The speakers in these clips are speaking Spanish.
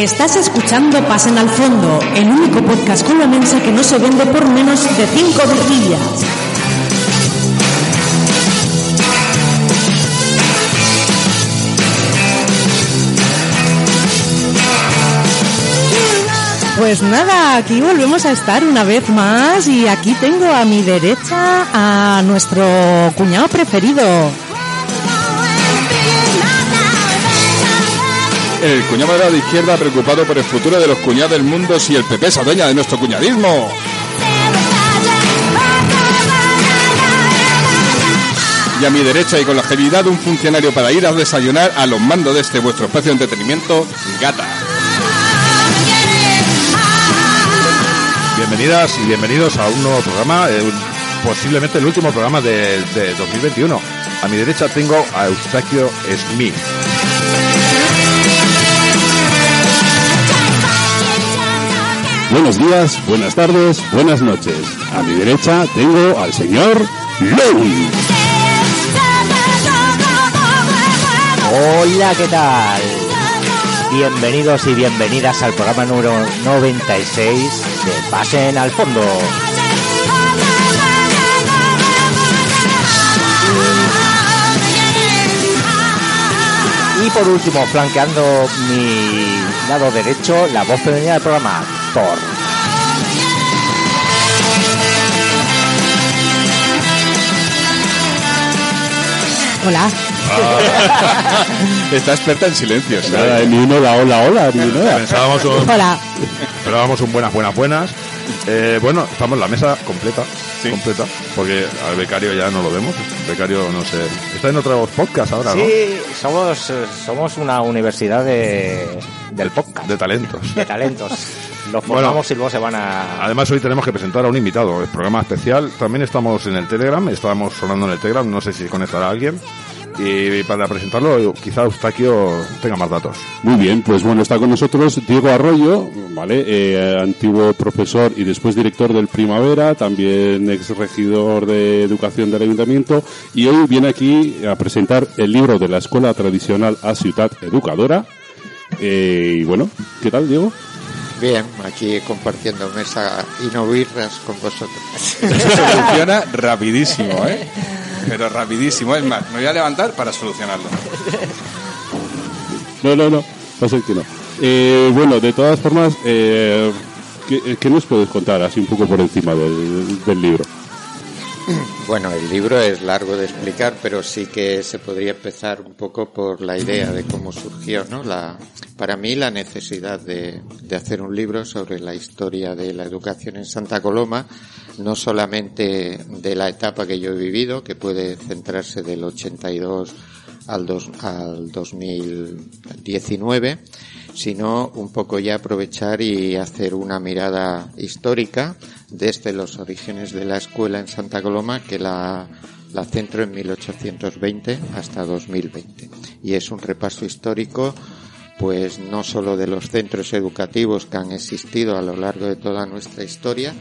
Estás escuchando Pasen al Fondo, el único podcast con la mensa que no se vende por menos de 5 virgillas. Pues nada, aquí volvemos a estar una vez más y aquí tengo a mi derecha a nuestro cuñado preferido. El cuñado de la izquierda preocupado por el futuro de los cuñados del mundo si el PP se adueña de nuestro cuñadismo. Y a mi derecha y con la agilidad de un funcionario para ir a desayunar a los mandos de este vuestro espacio de entretenimiento, Gata. Bienvenidas y bienvenidos a un nuevo programa, eh, posiblemente el último programa de, de 2021. A mi derecha tengo a Eustaquio Smith. Buenos días, buenas tardes, buenas noches. A mi derecha tengo al señor Lowy. Hola, ¿qué tal? Bienvenidos y bienvenidas al programa número 96 de Pasen al Fondo. Y por último, flanqueando mi lado derecho, la voz femenina del programa, Thor. Hola. Está experta en silencios. Nada, ni uno la hola, hola, ni nada. Pensábamos un, Hola. esperábamos un buenas, buenas, buenas. Eh, bueno, estamos en la mesa completa, completa, porque al becario ya no lo vemos. El becario no sé, está en otros podcast ahora, ¿no? Sí, somos, eh, somos una universidad de, del podcast, De talentos. de talentos. Los Bueno. formamos y luego se van a... Además hoy tenemos que presentar a un invitado, el programa especial. También estamos en el Telegram, estábamos sonando en el Telegram, no sé si conectará alguien. Y para presentarlo, quizá Eustaquio tenga más datos. Muy bien, pues bueno, está con nosotros Diego Arroyo, ¿vale? Eh, antiguo profesor y después director del Primavera, también ex regidor de Educación del Ayuntamiento, y hoy viene aquí a presentar el libro de la Escuela Tradicional a Ciudad Educadora. Eh, y bueno, ¿qué tal, Diego? Bien, aquí compartiendo mesa y no birras con vosotros. Eso soluciona rapidísimo, ¿eh? Pero rapidísimo. Es más, me voy a levantar para solucionarlo. No, no, no, va a ser que no. Eh, bueno, de todas formas, eh, ¿qué, qué nos puedes contar así un poco por encima del, del libro? Bueno, el libro es largo de explicar, pero sí que se podría empezar un poco por la idea de cómo surgió, ¿no? La, para mí la necesidad de, hacer un libro sobre la historia de la educación en Santa Coloma, no solamente de la etapa que yo he vivido, que puede centrarse del 82 al, dos, al 2019, sino un poco ya aprovechar y hacer una mirada histórica desde los orígenes de la escuela en Santa Coloma, que la, la centro en 1820 hasta 2020. Y es un repaso histórico pues no solo de los centros educativos que han existido a lo largo de toda nuestra historia,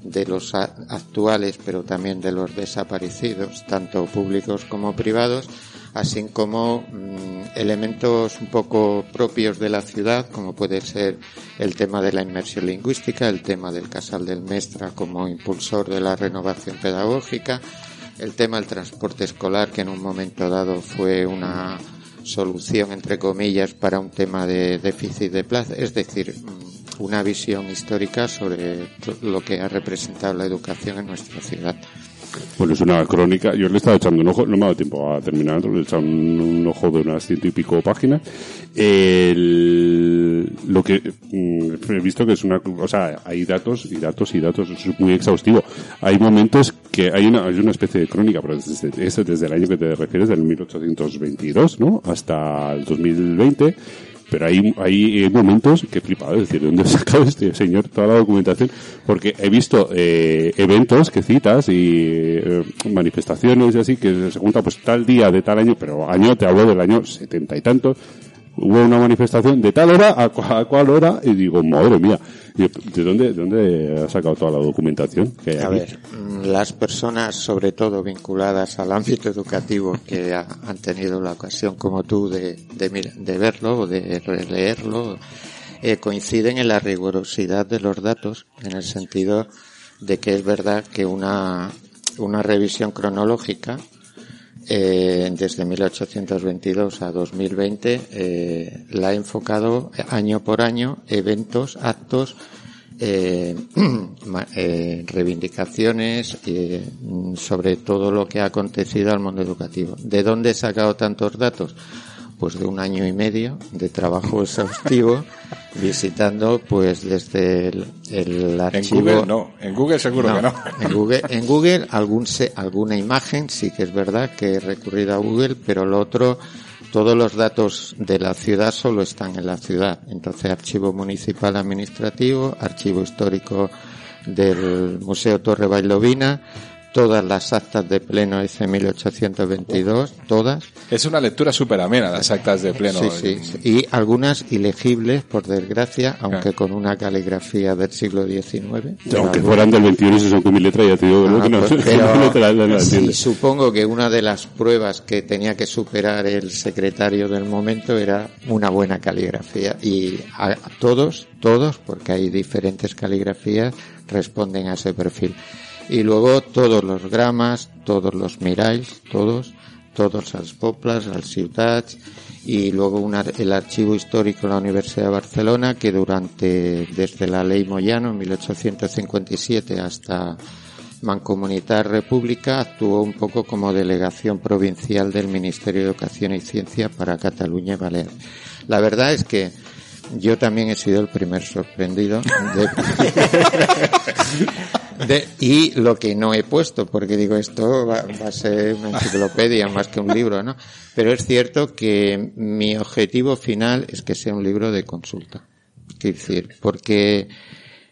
de los actuales, pero también de los desaparecidos, tanto públicos como privados, así como mm, elementos un poco propios de la ciudad, como puede ser el tema de la inmersión lingüística, el tema del Casal del Mestra como impulsor de la renovación pedagógica, el tema del transporte escolar, que en un momento dado fue una solución, entre comillas, para un tema de déficit de plaza, es decir, mm, una visión histórica sobre lo que ha representado la educación en nuestra ciudad. Bueno, es una crónica. Yo le he estado echando un ojo, no me ha dado tiempo a terminarlo, le he echado un, ojo de unas ciento y pico páginas. El- lo que mm, he visto que es una, o sea, hay datos y datos y datos, es muy exhaustivo. Hay momentos que hay una, hay una especie de crónica, pero desde, eso desde el año que te refieres, del 1822, ¿no? Hasta el 2020. Pero hay, hay eh, momentos que he flipado, es decir, ¿de dónde ha sacado este señor toda la documentación? Porque he visto eh, eventos que citas y eh, manifestaciones y así, que se junta pues tal día de tal año, pero año, te hablo del año setenta y tantos, hubo una manifestación de tal hora a, cua- a cual hora y digo, madre mía, ¿de dónde, de dónde ha sacado toda la documentación? que hay A aquí? ver, mm, las personas, sobre todo vinculadas al ámbito educativo, que ha- han tenido la ocasión, como tú, de, de, de verlo o de releerlo, eh, coinciden en la rigurosidad de los datos, en el sentido de que es verdad que una, una revisión cronológica eh, desde 1822 a 2020 eh, la ha enfocado año por año eventos, actos, eh, eh, reivindicaciones eh, sobre todo lo que ha acontecido al mundo educativo. ¿De dónde he sacado tantos datos? Pues de un año y medio de trabajo exhaustivo visitando pues desde el, el En archivo Google no, en Google seguro que no. en Google, en Google algún se- alguna imagen, sí que es verdad que he recurrido a Google, pero lo otro, todos los datos de la ciudad solo están en la ciudad. Entonces, archivo municipal administrativo, archivo histórico del Museo Torre Bailovina, todas las actas de pleno EC 1822, todas. Es una lectura súper amena, las actas de pleno. Sí, sí, sí. Y algunas ilegibles, por desgracia, aunque con una caligrafía del siglo XIX. pero Aunque algunas- fueran del 21 y se son con mi letra, ya te digo Ah, que no, pues, pero no te la, no la sí, supongo que una de las pruebas que tenía que superar el secretario del momento era una buena caligrafía y a, a todos, todos, porque hay diferentes caligrafías, responden a ese perfil. Y luego todos los gramas, todos los mirais, todos, todos als poplas, als ciutats, y luego una- el archivo histórico de la Universidad de Barcelona que durante, desde la ley Moyano en 1857 hasta Mancomunitat República actuó un poco como delegación provincial del Ministerio de Educación y Ciencia para Cataluña y Baleares. La verdad es que yo también he sido el primer sorprendido de, y lo que no he puesto, porque digo esto va, va a ser una enciclopedia más que un libro, ¿no? Pero es cierto que mi objetivo final es que sea un libro de consulta. Quiero decir, porque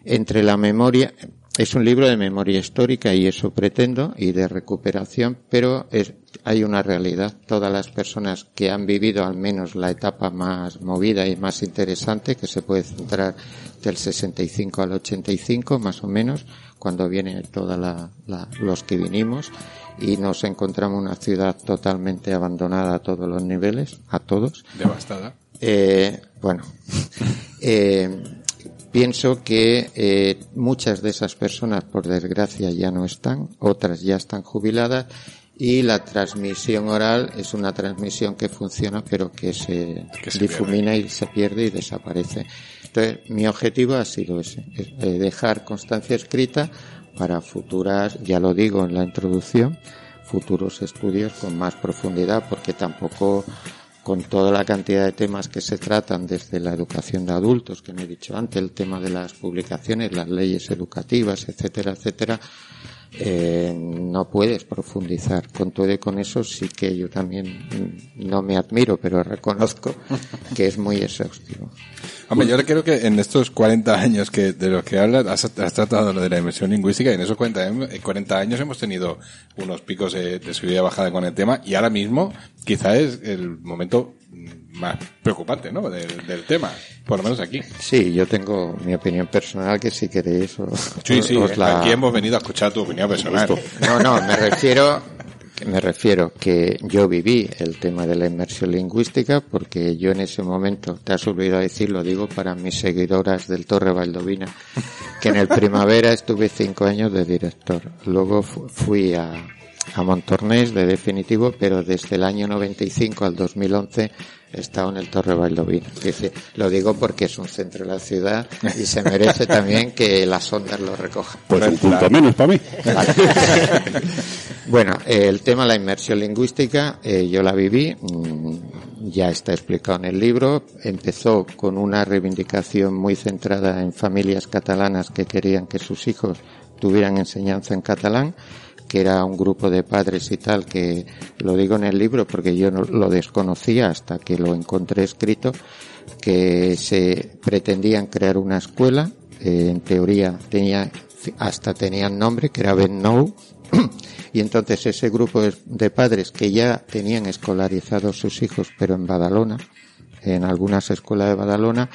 entre la memoria, es un libro de memoria histórica y eso pretendo, y de recuperación, pero es, hay una realidad. Todas las personas que han vivido al menos la etapa más movida y más interesante, que se puede centrar del 65 al 85, más o menos, cuando viene toda la, la- los que vinimos, y nos encontramos una ciudad totalmente abandonada a todos los niveles, a todos. Devastada. Eh, bueno, eh, pienso que eh, muchas de esas personas, por desgracia, ya no están, otras ya están jubiladas y la transmisión oral es una transmisión que funciona pero que se, Que se difumina y se pierde y desaparece. Entonces, mi objetivo ha sido ese, es, eh, dejar constancia escrita para futuras, ya lo digo en la introducción, futuros estudios con más profundidad porque tampoco con toda la cantidad de temas que se tratan desde la educación de adultos, que me he dicho antes, el tema de las publicaciones, las leyes educativas, etcétera, etcétera, eh, no puedes profundizar. Con todo y con eso sí que yo también no me admiro, pero reconozco que es muy exhaustivo. Hombre, yo creo que en estos 40 años que de los que hablas, has, has tratado lo de la inversión lingüística y en esos 40, años- eh, 40 años hemos tenido unos picos de, de subida y bajada con el tema y ahora mismo quizá es el momento más preocupante, ¿no? Del, del tema, por lo menos aquí. Sí, yo tengo mi opinión personal que si queréis os, Sí, sí, os la- aquí hemos venido a escuchar tu opinión personal. No, no, me refiero, me refiero que yo viví el tema de la inmersión lingüística porque yo en ese momento, te has olvidado decirlo, digo para mis seguidoras del Torre Valdovina, que en el primavera estuve cinco años de director. Luego fu- fui a, a Montornés de definitivo, pero desde el año 95 al 2011 he estado en el Torre Bailovino. Dice, Lo digo porque es un centro de la ciudad y se merece también que las ondas lo recojan. Pues un punto menos para mí. Vale. bueno, eh, el tema de la inmersión lingüística, eh, yo la viví, mm, ya está explicado en el libro. Empezó con una reivindicación muy centrada en familias catalanas que querían que sus hijos tuvieran enseñanza en catalán que era un grupo de padres y tal, que lo digo en el libro porque yo no lo desconocía hasta que lo encontré escrito, que se pretendían crear una escuela, eh, en teoría tenía, hasta tenían nombre, que era Ben Nou, y entonces ese grupo de padres que ya tenían escolarizados sus hijos, pero en Badalona, en algunas escuelas de Badalona,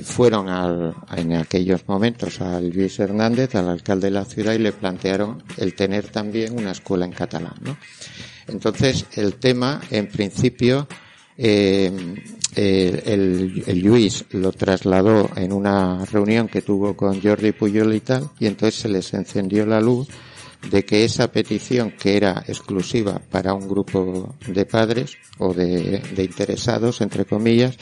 fueron al, en aquellos momentos a Luis Hernández, al alcalde de la ciudad, y le plantearon el tener también una escuela en catalán. ¿no? Entonces, el tema, en principio, eh, el, el, Luis lo trasladó en una reunión que tuvo con Jordi Puyol y tal, y entonces se les encendió la luz de que esa petición que era exclusiva para un grupo de padres o de, de interesados, entre comillas,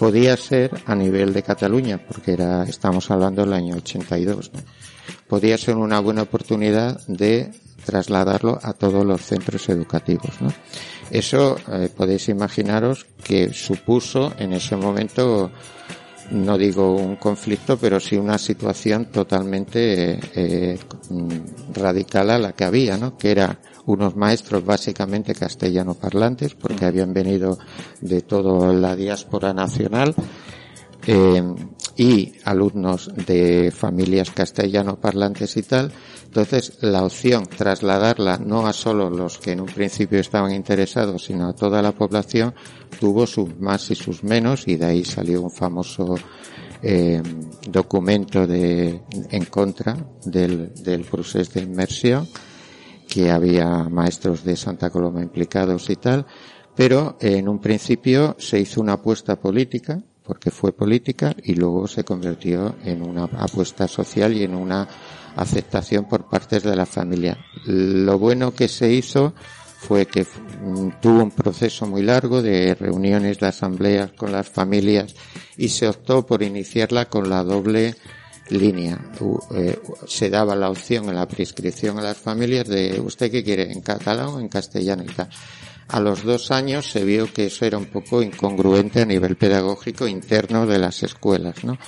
podía ser a nivel de Cataluña, porque era, estamos hablando del año 82, ¿no? podía ser una buena oportunidad de trasladarlo a todos los centros educativos. ¿no? Eso eh, podéis imaginaros que supuso en ese momento, no digo un conflicto, pero sí una situación totalmente eh, radical a la que había, ¿no? que era unos maestros básicamente castellano parlantes, porque habían venido de toda la diáspora nacional, eh, y alumnos de familias castellano parlantes y tal. Entonces, la opción trasladarla no a solo los que en un principio estaban interesados, sino a toda la población, tuvo sus más y sus menos, y de ahí salió un famoso eh, documento de, en contra del, del proceso de inmersión que había maestros de Santa Coloma implicados y tal, pero en un principio se hizo una apuesta política, porque fue política, y luego se convirtió en una apuesta social y en una aceptación por parte de la familia. Lo bueno que se hizo fue que tuvo un proceso muy largo de reuniones de asambleas con las familias y se optó por iniciarla con la doble línea. Eh, se daba la opción en la prescripción a las familias de usted qué quiere, en catalán o en castellano y tal. A los dos años se vio que eso era un poco incongruente a nivel pedagógico interno de las escuelas, ¿no?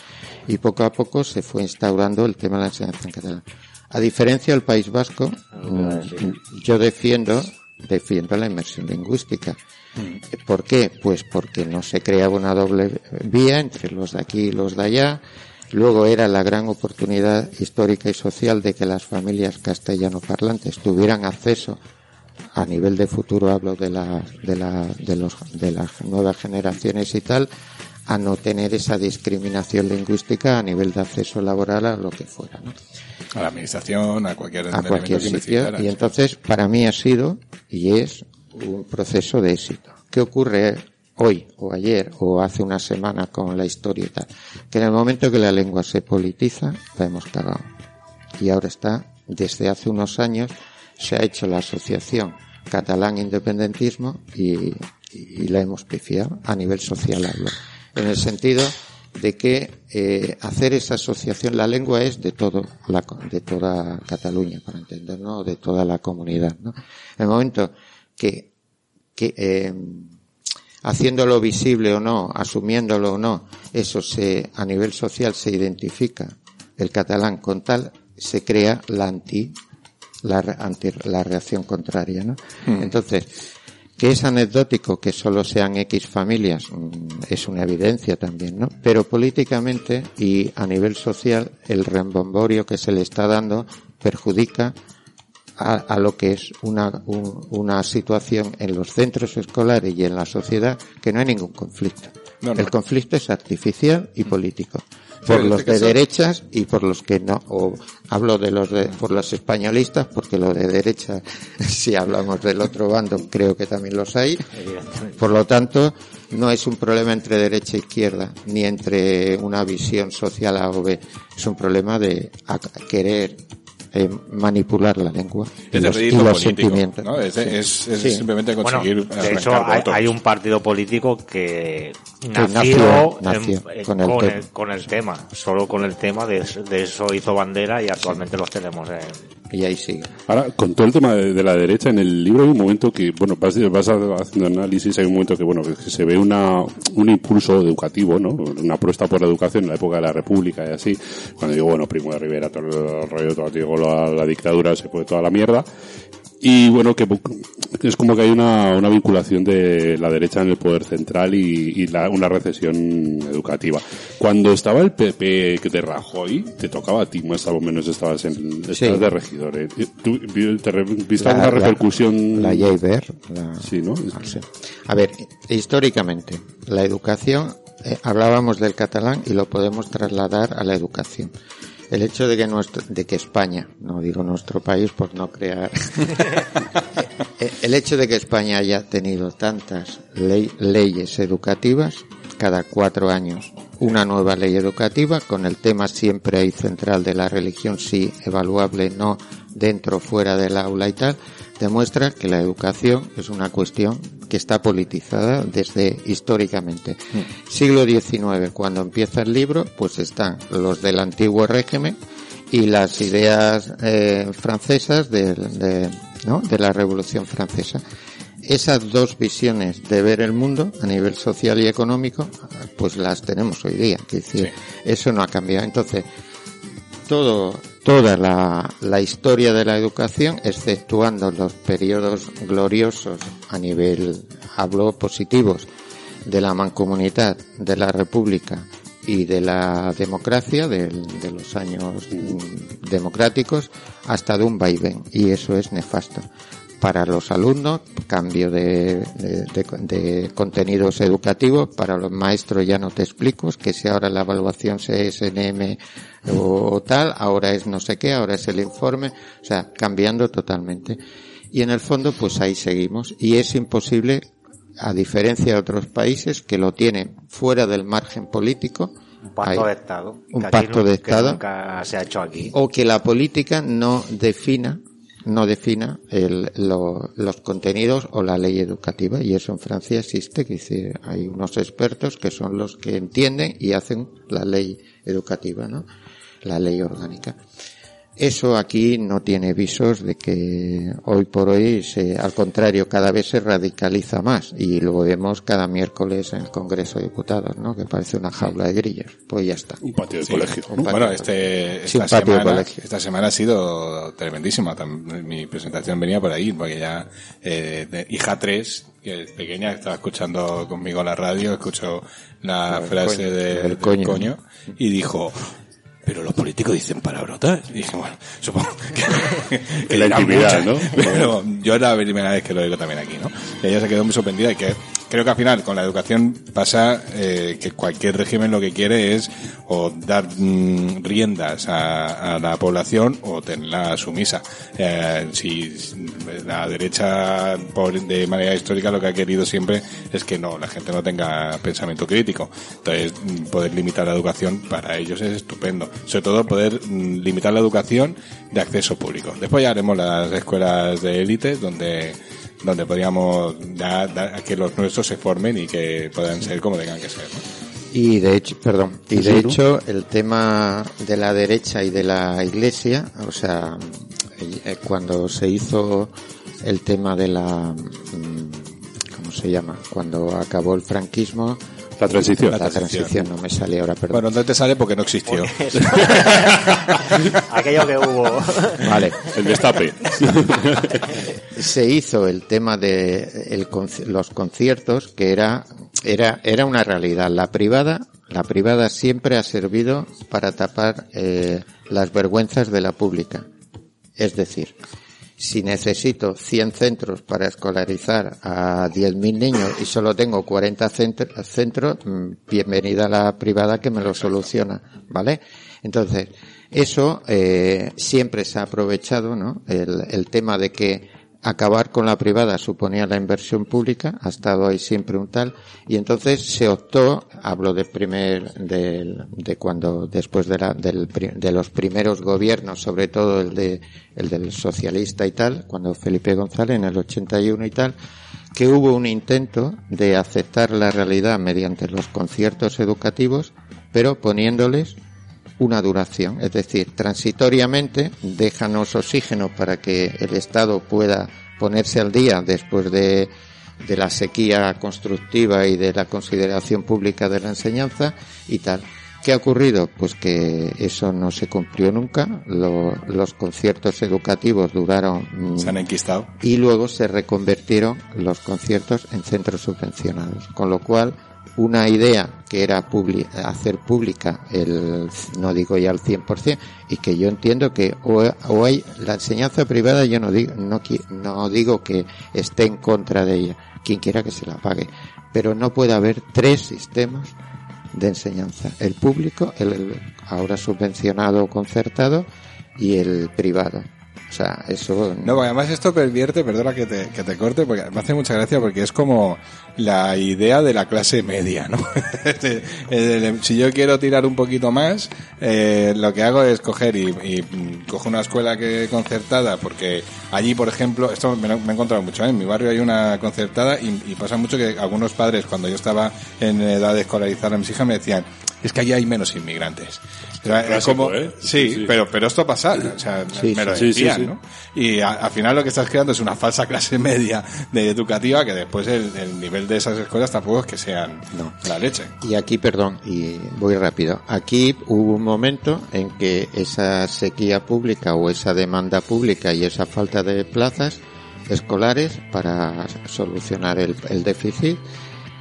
Y poco a poco se fue instaurando el tema de la enseñanza en catalán. A diferencia del País Vasco, mm, yo defiendo, defiendo la inmersión lingüística. ¿Por qué? Pues porque no se creaba una doble vía entre los de aquí y los de allá Luego era la gran oportunidad histórica y social de que las familias castellano parlantes tuvieran acceso a nivel de futuro hablo de la, de la, de los, de las nuevas generaciones y tal, a no tener esa discriminación lingüística a nivel de acceso laboral a lo que fuera, ¿no? A la administración, a cualquier, a cualquier sitio. Y entonces, para mí ha sido y es un proceso de éxito. ¿Qué ocurre hoy o ayer o hace una semana con la historia y tal, que en el momento que la lengua se politiza, la hemos cagado. Y ahora está, desde hace unos años, se ha hecho la asociación catalán independentismo y, la hemos pifiado a nivel social hablo. En el sentido de que eh, hacer esa asociación, la lengua es de todo, la, de toda Cataluña, para entendernos, de toda la comunidad. ¿no? En el momento que, que eh, haciéndolo visible o no, asumiéndolo o no, eso se, a nivel social se identifica el catalán con tal, se crea la anti, la, anti, la reacción contraria, ¿no? Hmm. Entonces, que es anecdótico que solo sean X familias mm, es una evidencia también, ¿no? Pero políticamente y a nivel social el rembomborio que se le está dando perjudica a, lo que es una, una situación en los centros escolares y en la sociedad que no hay ningún conflicto. El conflicto es artificial y político. Por los este de derechas y por los que no, o hablo de los de, por los españolistas, porque los de derecha, si hablamos del otro bando, creo que también los hay. Por lo tanto, no es un problema entre derecha e izquierda, ni entre una visión social A o B. Es un problema de querer eh, manipular la lengua y los, y los político, sentimientos. ¿no? Es, es- es Sí. simplemente Bueno, conseguir de hecho, arrancar hay, hay un partido político que nació- nació, nació en- con con, el el, tema. con el tema, solo con el tema, de, de eso hizo bandera y actualmente los tenemos en... Y ahí sigue. Ahora, con todo el tema de, la derecha, en el libro hay un momento que, bueno, vas, vas haciendo análisis, hay un momento que, bueno, que se ve una, un impulso educativo, ¿no? Una apuesta por la educación en la época de la República y así. Cuando digo, bueno, Primo de Rivera, todo el rollo, todo, digo, la, la dictadura, se fue toda la mierda. Y bueno, que es como que hay una, una vinculación de la derecha en el poder central y, y la- una recesión educativa. Cuando estaba el PP que te Rajoy, te tocaba a ti, más o menos estabas en estabas Sí. de regidor. ¿eh? ¿Tú vi- te re- viste La- alguna la- repercusión? La Jaiber, la, Sí, ¿no? sé. A ver, históricamente, la educación, eh, hablábamos del catalán y lo podemos trasladar a la educación. El hecho de que nuestro, de que España, no digo nuestro país por no crear, el hecho de que España haya tenido tantas ley- leyes educativas, cada cuatro años una nueva ley educativa, con el tema siempre ahí central de la religión, sí, evaluable, no, dentro, fuera del aula y tal, demuestra que la educación es una cuestión que está politizada desde históricamente. Siglo XIX, cuando empieza el libro, pues están los del antiguo régimen y las ideas eh, francesas del- de, ¿no? de la Revolución Francesa. Esas dos visiones de ver el mundo a nivel social y económico, pues las tenemos hoy día. Es decir, eso no ha cambiado. Entonces, todo, toda la, historia de la educación, exceptuando los periodos gloriosos a nivel, hablo positivos, de la mancomunidad, de la república y de la democracia, del- de, los años democráticos, hasta de un vaivén. Y eso es nefasto. Para los alumnos, cambio de, de- de- de contenidos educativos. Para los maestros ya no te explico, que si ahora la evaluación es SNM o, o tal, ahora es no sé qué, ahora es el informe. O sea, cambiando totalmente. Y en el fondo, pues ahí seguimos. Y es imposible a diferencia de otros países que lo tienen fuera del margen político, Un pacto Hay de Estado. un que pacto no- de que Estado. nunca se ha hecho aquí. o que la política no defina no defina el- lo- los contenidos o la ley educativa. Y eso en Francia existe que dice hay unos expertos que son los que entienden y hacen la ley educativa no la ley orgánica eso aquí no tiene visos de que hoy por hoy se, al contrario, cada vez se radicaliza más y lo vemos cada miércoles en el Congreso de Diputados, ¿no? Que parece una jaula de grillos. Pues ya está. Un patio de Sí. colegio. Un patio Bueno, de este, Sí, esta, patio de semana, colegio. esta semana ha sido tremendísima. Mi presentación venía por ahí, porque ya, eh, de hija 3, que es pequeña, estaba escuchando conmigo la radio, escuchó la El frase coño, de- el del coño. coño. y dijo, pero los políticos dicen palabrotas. Y dije, bueno, supongo que, que la intimidad, muchas, ¿no? Pero yo es la primera vez que lo digo también aquí, ¿no? Y ella se quedó muy sorprendida y que creo que al final con la educación pasa eh, que cualquier régimen lo que quiere es o dar mm, riendas a, a la población o tenerla sumisa. Eh, si la derecha por, de manera histórica lo que ha querido siempre es que no, la gente no tenga pensamiento crítico. Entonces, mm, poder limitar la educación para ellos es estupendo. Sobre todo poder mm, limitar la educación de acceso público. Después ya haremos las escuelas de élite donde donde podríamos dar, dar a que los nuestros se formen y que puedan ser como tengan que ser. ¿no? Y de hecho, perdón, y de hecho el tema de la derecha y de la iglesia, o sea, eh, cuando se hizo el tema de la, mm, ¿cómo se llama? Cuando acabó el franquismo, La transición. la, La transición. transición. no me sale ahora, perdón. Bueno, no te sale porque no existió. Aquello que hubo. Vale. El destape. se hizo el tema de el los conciertos que era era era una realidad la privada la privada siempre ha servido para tapar eh, las vergüenzas de la pública es decir si necesito 100 centros para escolarizar a 10.000 niños y solo tengo 40 centr- centros, mm, bienvenida la privada que me lo soluciona, ¿vale? Entonces, eso eh, siempre se ha aprovechado, ¿no? El, el tema de que acabar con la privada suponía la inversión pública, ha estado ahí siempre un tal, y entonces se optó, hablo de primer, de, de cuando, después de la, del, de los primeros gobiernos, sobre todo el de, el del socialista y tal, cuando Felipe González en el 81 y tal, que hubo un intento de aceptar la realidad mediante los conciertos educativos, pero poniéndoles una duración, es decir, transitoriamente déjanos oxígeno para que el Estado pueda ponerse al día después de, de la sequía constructiva y de la consideración pública de la enseñanza y tal. ¿Qué ha ocurrido? Pues que eso no se cumplió nunca. Lo- los conciertos educativos duraron mm, Se han enquistado. y luego se reconvirtieron los conciertos en centros subvencionados. Con lo cual, una idea que era publi- hacer pública el, no digo ya al 100%, y que yo entiendo que hay la enseñanza privada, yo no digo, no, no digo que esté en contra de ella, quien quiera que se la pague, pero no puede haber tres sistemas de enseñanza, el público, el, el ahora subvencionado o concertado y el privado. O sea, eso No, además esto pervierte, perdona que te, que te corte, porque me hace mucha gracia porque es como la idea de la clase media, ¿no? Este, si yo quiero tirar un poquito más, eh, lo que hago es coger y, y, mm, cojo una escuela que concertada, porque allí, por ejemplo, esto me he encontrado mucho, ¿eh? en mi barrio hay una concertada y, y pasa mucho que algunos padres, cuando yo estaba en edad de escolarizar a mis hijas, me decían, es que allí hay menos inmigrantes. Era- como- ¿eh? sí, Sí, sí. pero pero esto pasa, o sea, Sí, me lo sí, sí, decían, sí. ¿no? Y a- al final lo que estás creando es una falsa clase media de educativa que después el, el nivel de esas escuelas tampoco es que sean No. la leche. Y aquí, perdón, y voy rápido. Aquí hubo un momento en que esa sequía pública o esa demanda pública y esa falta de plazas escolares para solucionar el, el déficit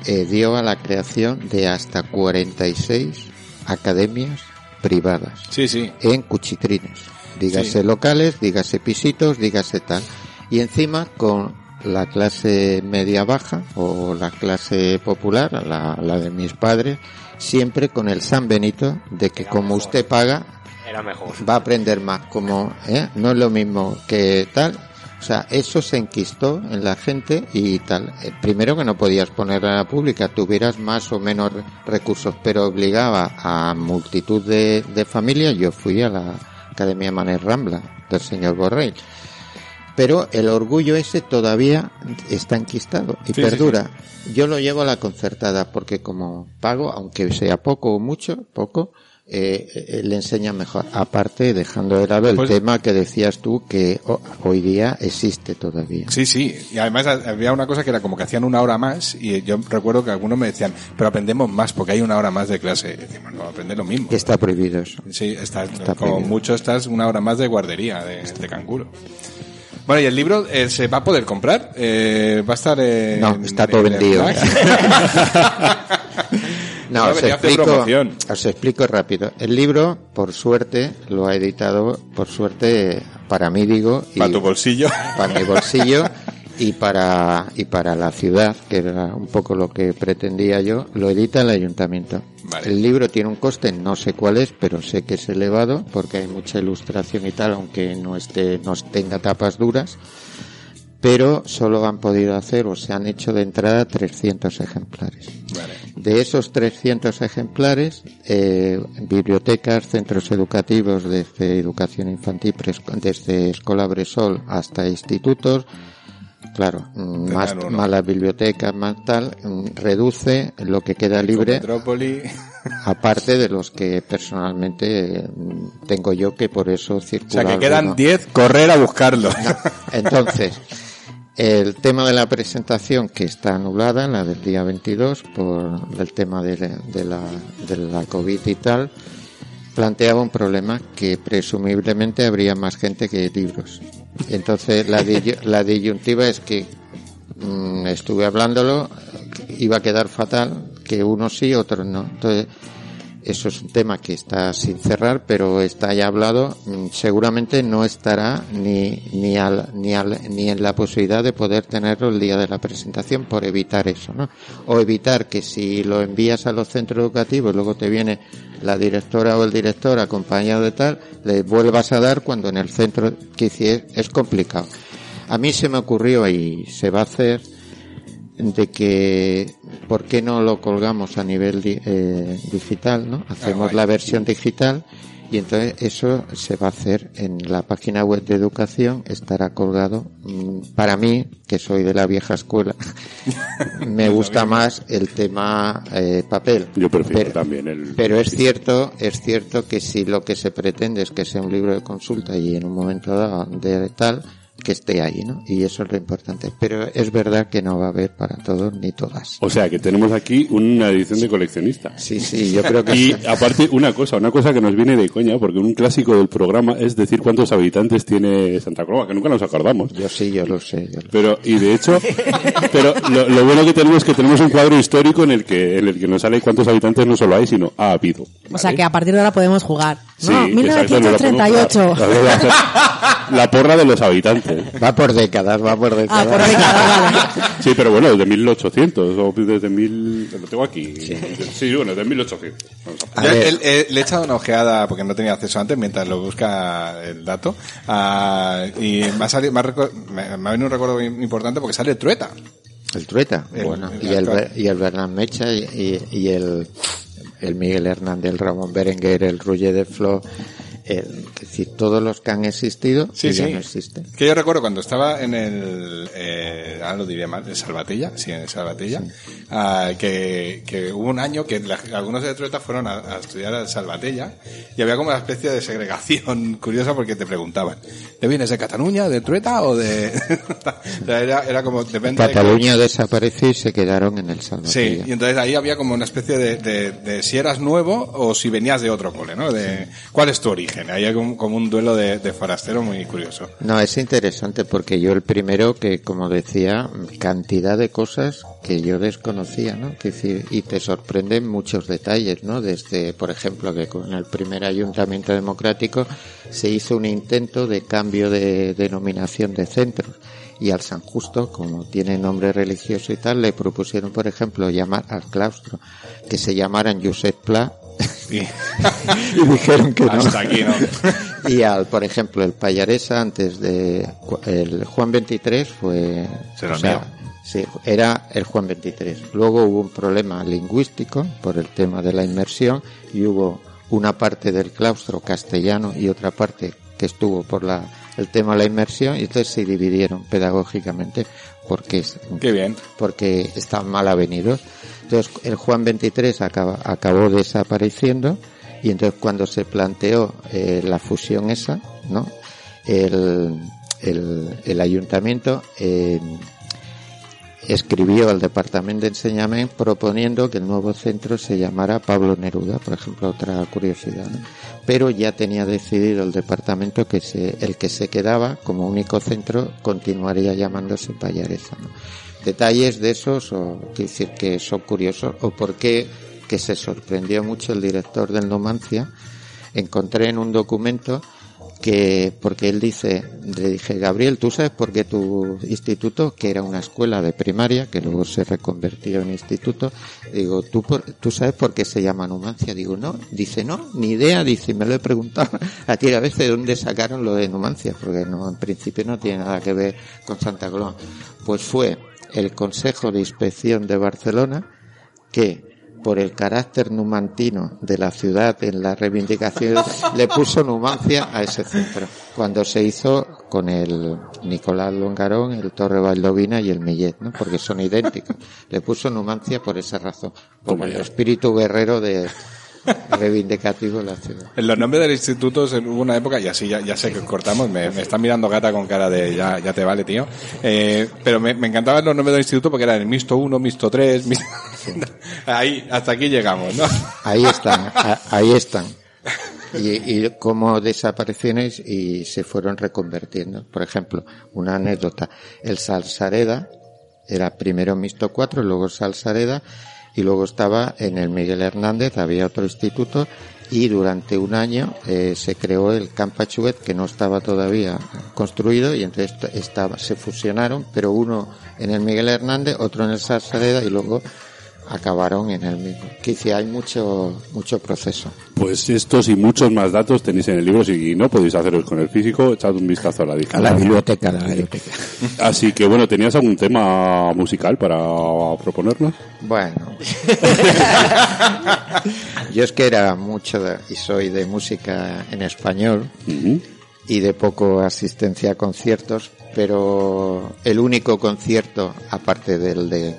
eh, dio a la creación de hasta 46 academias privadas Sí, sí. en cuchitrines. Dígase Sí. locales, dígase pisitos, dígase tal. Y encima con la clase media baja o la clase popular, la, la de mis padres, siempre con el San Benito de que como usted paga, Era mejor. va a aprender más, como, ¿eh? no es lo mismo que tal. O sea, eso se enquistó en la gente y tal. Eh, Primero que no podías poner a la pública, tuvieras más o menos re- recursos, pero obligaba a multitud de, de familias. Yo fui a la Academia Manes Rambla del señor Borrell. Pero el orgullo ese todavía está enquistado y Sí, sí, perdura. Yo lo llevo a la concertada porque como pago, aunque sea poco o mucho, poco, eh, eh, le enseña mejor. Aparte, dejando de lado el Pues- tema que decías tú que ho- hoy día existe todavía. Sí, sí. Y además había una cosa que era como que hacían una hora más y yo recuerdo que algunos me decían, pero aprendemos más porque hay una hora más de clase. Y decimos, no, aprende lo mismo. Está prohibido eso. Sí, estás, Está como prohibido. mucho estás una hora más de guardería de, de canguro. Bueno, y el libro eh, se va a poder comprar. Eh, va a estar en. No, está todo en vendido. No, os explico, os explico rápido. El libro, por suerte, lo ha editado, por suerte, para mí digo, y Para tu bolsillo. para mi bolsillo y para y para la ciudad, que era un poco lo que pretendía yo, lo edita el ayuntamiento. Vale. El libro tiene un coste, no sé cuál es, pero sé que es elevado porque hay mucha ilustración y tal, aunque no esté no tenga tapas duras. Pero solo han podido hacer o se han hecho de entrada 300 ejemplares. Vale. De esos 300 ejemplares, eh, bibliotecas, centros educativos desde educación infantil, desde escuela Bresol hasta institutos, claro, más, uno. más las bibliotecas, más tal, reduce lo que queda libre, aparte de los que personalmente mm, tengo yo que por eso O circula. sea, que quedan alguno. 10, correr a buscarlo. Entonces, el tema de la presentación que está anulada, la del día 22, por el tema de, la- de la, de la COVID y tal, planteaba un problema que presumiblemente habría más gente que libros. Entonces, la, la disyuntiva es que mm, estuve hablándolo, iba a quedar fatal, que unos sí, otros no. Entonces, eso es un tema que está sin cerrar, pero está ya hablado. Mm, Seguramente no estará ni, ni, al, ni, al, ni en la posibilidad de poder tenerlo el día de la presentación por evitar eso, ¿no? O evitar que si lo envías a los centros educativos, luego te viene la directora o el director acompañado de tal, le vuelvas a dar cuando en el centro que hici- es complicado. A mí se me ocurrió y se va a hacer de que por qué no lo colgamos a nivel eh, digital, ¿no? Hacemos la versión digital y entonces eso se va a hacer en la página web de educación, estará colgado. Mm, Para mí, que soy de la vieja escuela, me gusta más el tema eh, papel. Yo prefiero Pero- también el... pero es cierto, es cierto que si lo que se pretende es que sea un libro de consulta y en un momento dado de tal, que esté ahí, ¿no? Y eso es lo importante. Pero es verdad que no va a haber para todos ni todas. O sea, que tenemos aquí una edición de coleccionista. Sí, sí, yo creo que Y sí. aparte, una cosa, una cosa que nos viene de coña, porque un clásico del programa es decir cuántos habitantes tiene Santa Coloma, que nunca nos acordamos. Yo sí, yo lo sé. yo lo- Pero, y de hecho, pero lo, lo bueno que tenemos es que tenemos un cuadro histórico en el que, en el que nos sale cuántos habitantes no solo hay, sino ha habido. O sea que a partir de ahora podemos jugar. Sí, no, exacto, nos lo podemos 1938. jugar. La, la- la porra de los habitantes. Va por décadas, va por Ah, décadas. por décadas, vale. Sí, pero bueno, desde 1800 o desde mil... Lo tengo aquí. Sí, bueno, desde 1800. Vamos a- A Yo ver. el- el- le he echado una ojeada porque no tenía acceso antes mientras lo busca el dato ah, y me ha, salido, me, ha reco- me- me ha venido un recuerdo importante porque sale Trueta. El Trueta, El- bueno, el y el, y el Bernard Mecha y, y- y el, el Miguel Hernández, el Ramón Berenguer, el Rulle de Flo, el, es decir, todos los que han existido Sí, ya sí. no existen. Que yo recuerdo cuando estaba en el, eh, ahora lo diría mal, en Salvatella, sí, en Salvatella, ah, que, que hubo un año que la- algunos de Trueta fueron a, a estudiar a Salvatella y había como una especie de segregación curiosa porque te preguntaban, ¿te vienes de Cataluña, de Trueta o de...? O sea, era, era como, depende de- Cataluña desapareció y se quedaron en el Sí, Salvatella. y entonces ahí había como una especie de, de, de si eras nuevo o si venías de otro cole, ¿no? De cuál es tu origen. Hay como, un duelo de, de forastero muy curioso. No, es interesante porque yo el primero que, como decía, cantidad de cosas que yo desconocía, ¿no? Decir, y te sorprenden muchos detalles, ¿no? Desde, por ejemplo, que con el primer ayuntamiento democrático se hizo un intento de cambio de denominación de centros. Y al San Justo, como tiene nombre religioso y tal, le propusieron, por ejemplo, llamar al claustro, que se llamaran Josep Pla, Y y dijeron que no. hasta aquí, ¿no? Y al, por ejemplo, el Payaresa antes de cu- el Juan 23 fue, Será o sea, mío. sí, era el Juan 23. Luego hubo un problema lingüístico por el tema de la inmersión y hubo una parte del claustro castellano y otra parte que estuvo por la, el tema de la inmersión y entonces se dividieron pedagógicamente porque es- Qué bien. porque estaban mal avenidos. Entonces el Juan 23 acaba- acabó desapareciendo y entonces cuando se planteó eh, la fusión esa, ¿no? El, ayuntamiento eh, escribió al departamento de enseñamiento proponiendo que el nuevo centro se llamara Pablo Neruda, por ejemplo, otra curiosidad. Pero ya tenía decidido el departamento que se, el que se quedaba como único centro continuaría llamándose Payareza. ¿no? Detalles de esos, o decir que son curiosos, o por qué que se sorprendió mucho el director del Numancia, encontré en un documento que porque él dice, le dije, Gabriel, ¿tú sabes por qué tu instituto, que era una escuela de primaria, que luego se reconvertió en instituto, digo, ¿tú, por- ¿tú sabes por qué se llama Numancia? Digo, no, dice, no, ni idea, dice, me lo he preguntado a ti a veces de dónde sacaron lo de Numancia, porque no, en principio no tiene nada que ver con Santa Coloma. Pues fue el Consejo de Inspección de Barcelona que por el carácter numantino de la ciudad en la reivindicación le puso Numancia a ese centro cuando se hizo con el Nicolás Longarón, el Torre Valdovina y el Millet, ¿no? porque son idénticos. Le puso Numancia por esa razón, Toma el espíritu guerrero de reivindicativo la ciudad. En los nombres del instituto hubo una época, y así ya, ya sé que cortamos, me, me está mirando gata con cara de ya, ya te vale, tío. Eh, pero me, me encantaban los nombres del instituto porque eran el Misto 1, Misto 3, Misto... Ahí, hasta aquí llegamos, ¿no? Ahí están, a- ahí están. Y, y como desaparecieron y se fueron reconvertiendo. Por ejemplo, una anécdota. El Salsareda era primero Misto 4, luego Salsareda, y luego estaba en el Miguel Hernández, había otro instituto, y durante un año eh, se creó el Campachuet, que no estaba todavía construido, y entonces estaba, se fusionaron, pero uno en el Miguel Hernández, otro en el Salsareda, y luego acabaron en el mismo. Quizá hay mucho, mucho proceso. Pues estos y muchos más datos tenéis en el libro. Si no podéis haceros con el físico, echad un vistazo a la A edición. la biblioteca, a la biblioteca. Así que bueno, ¿tenías algún tema musical para proponernos? Bueno. Yo es que era mucho de- y soy de música en español y de poco asistencia a conciertos, pero el único concierto, aparte del de,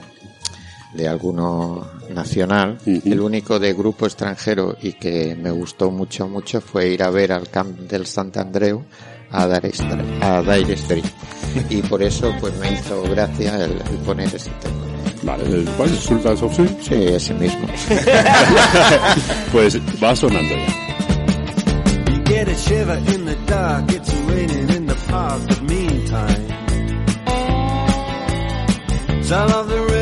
de alguno nacional, Ujú. el único de grupo extranjero y que me gustó mucho, mucho fue ir a ver al camp del Sant Andreu a Dire a Dire Straits. Y por eso pues me hizo gracia el, el poner ese tema. Vale, ¿el- ¿cuál es Sultans of Swing? Sí, ese mismo. Pues va sonando ya. You get a shiver in the dark, it's raining in the park, but meantime. Sound of the river,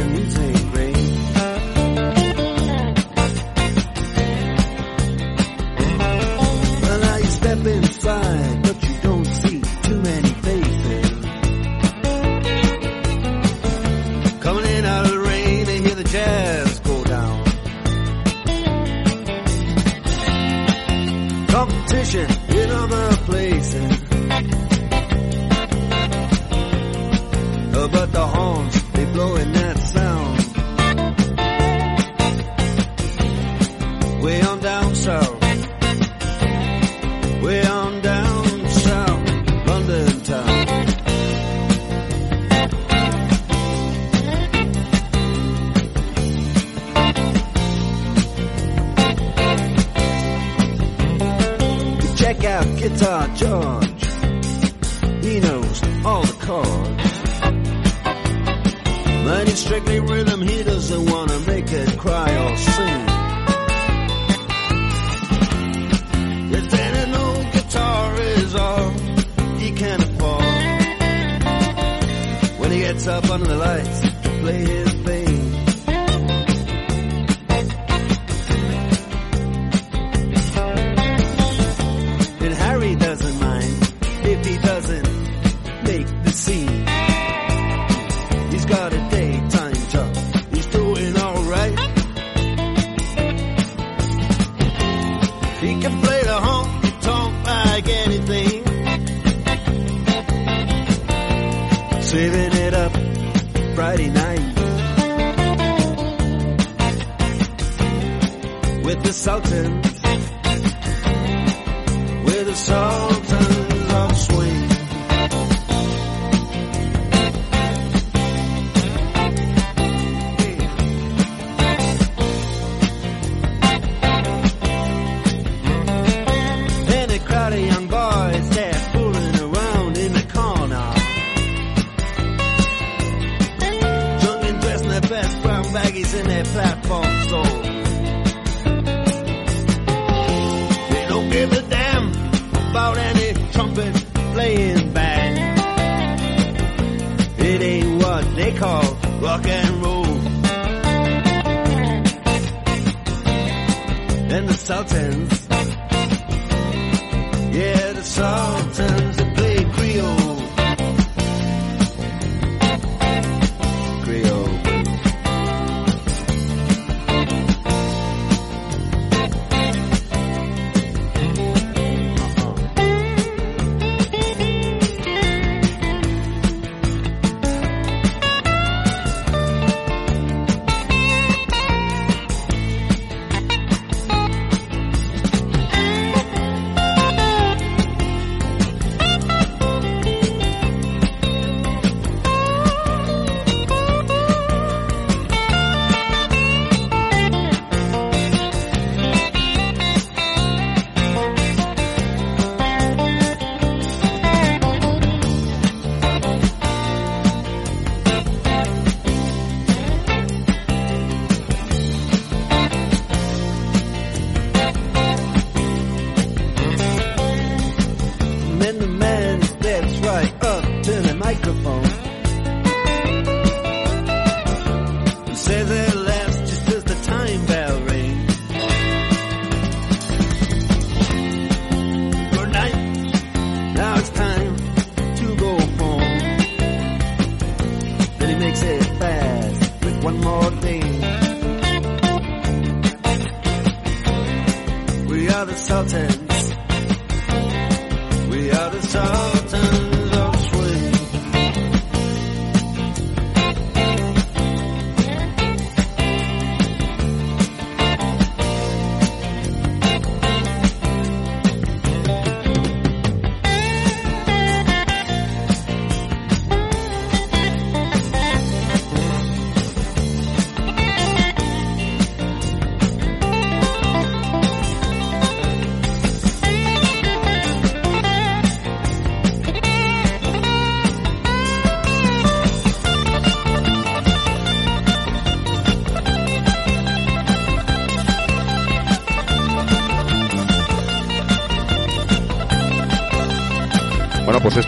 Competition in other places. Oh, but the horns, they blowing Guitar uh, George. He knows all the chords. But it's strictly rhythm, he doesn't wanna make it cry or sing. If then guitar is all he can afford. When he gets up under the lights to play his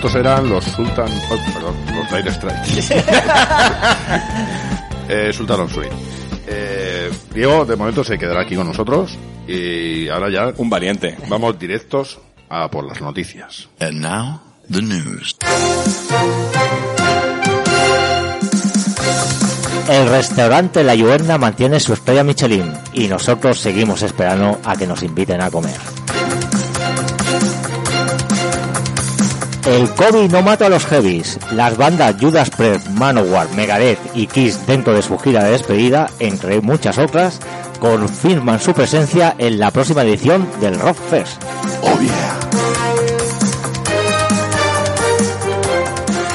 estos eran los Sultan... oh, perdón, los Dire Strikes. eh, Sultan of Swing. Eh, Diego, de momento se quedará aquí con nosotros y ahora ya Un valiente. vamos directos a por las noticias. And now, the news. El restaurante La Lluerna mantiene su estrella Michelin y nosotros seguimos esperando a que nos inviten a comer. El COVID no mata a los heavies. Las bandas Judas Priest, Manowar, Megadeth y Kiss dentro de su gira de despedida, entre muchas otras, confirman su presencia en la próxima edición del Rock Fest. Oh yeah.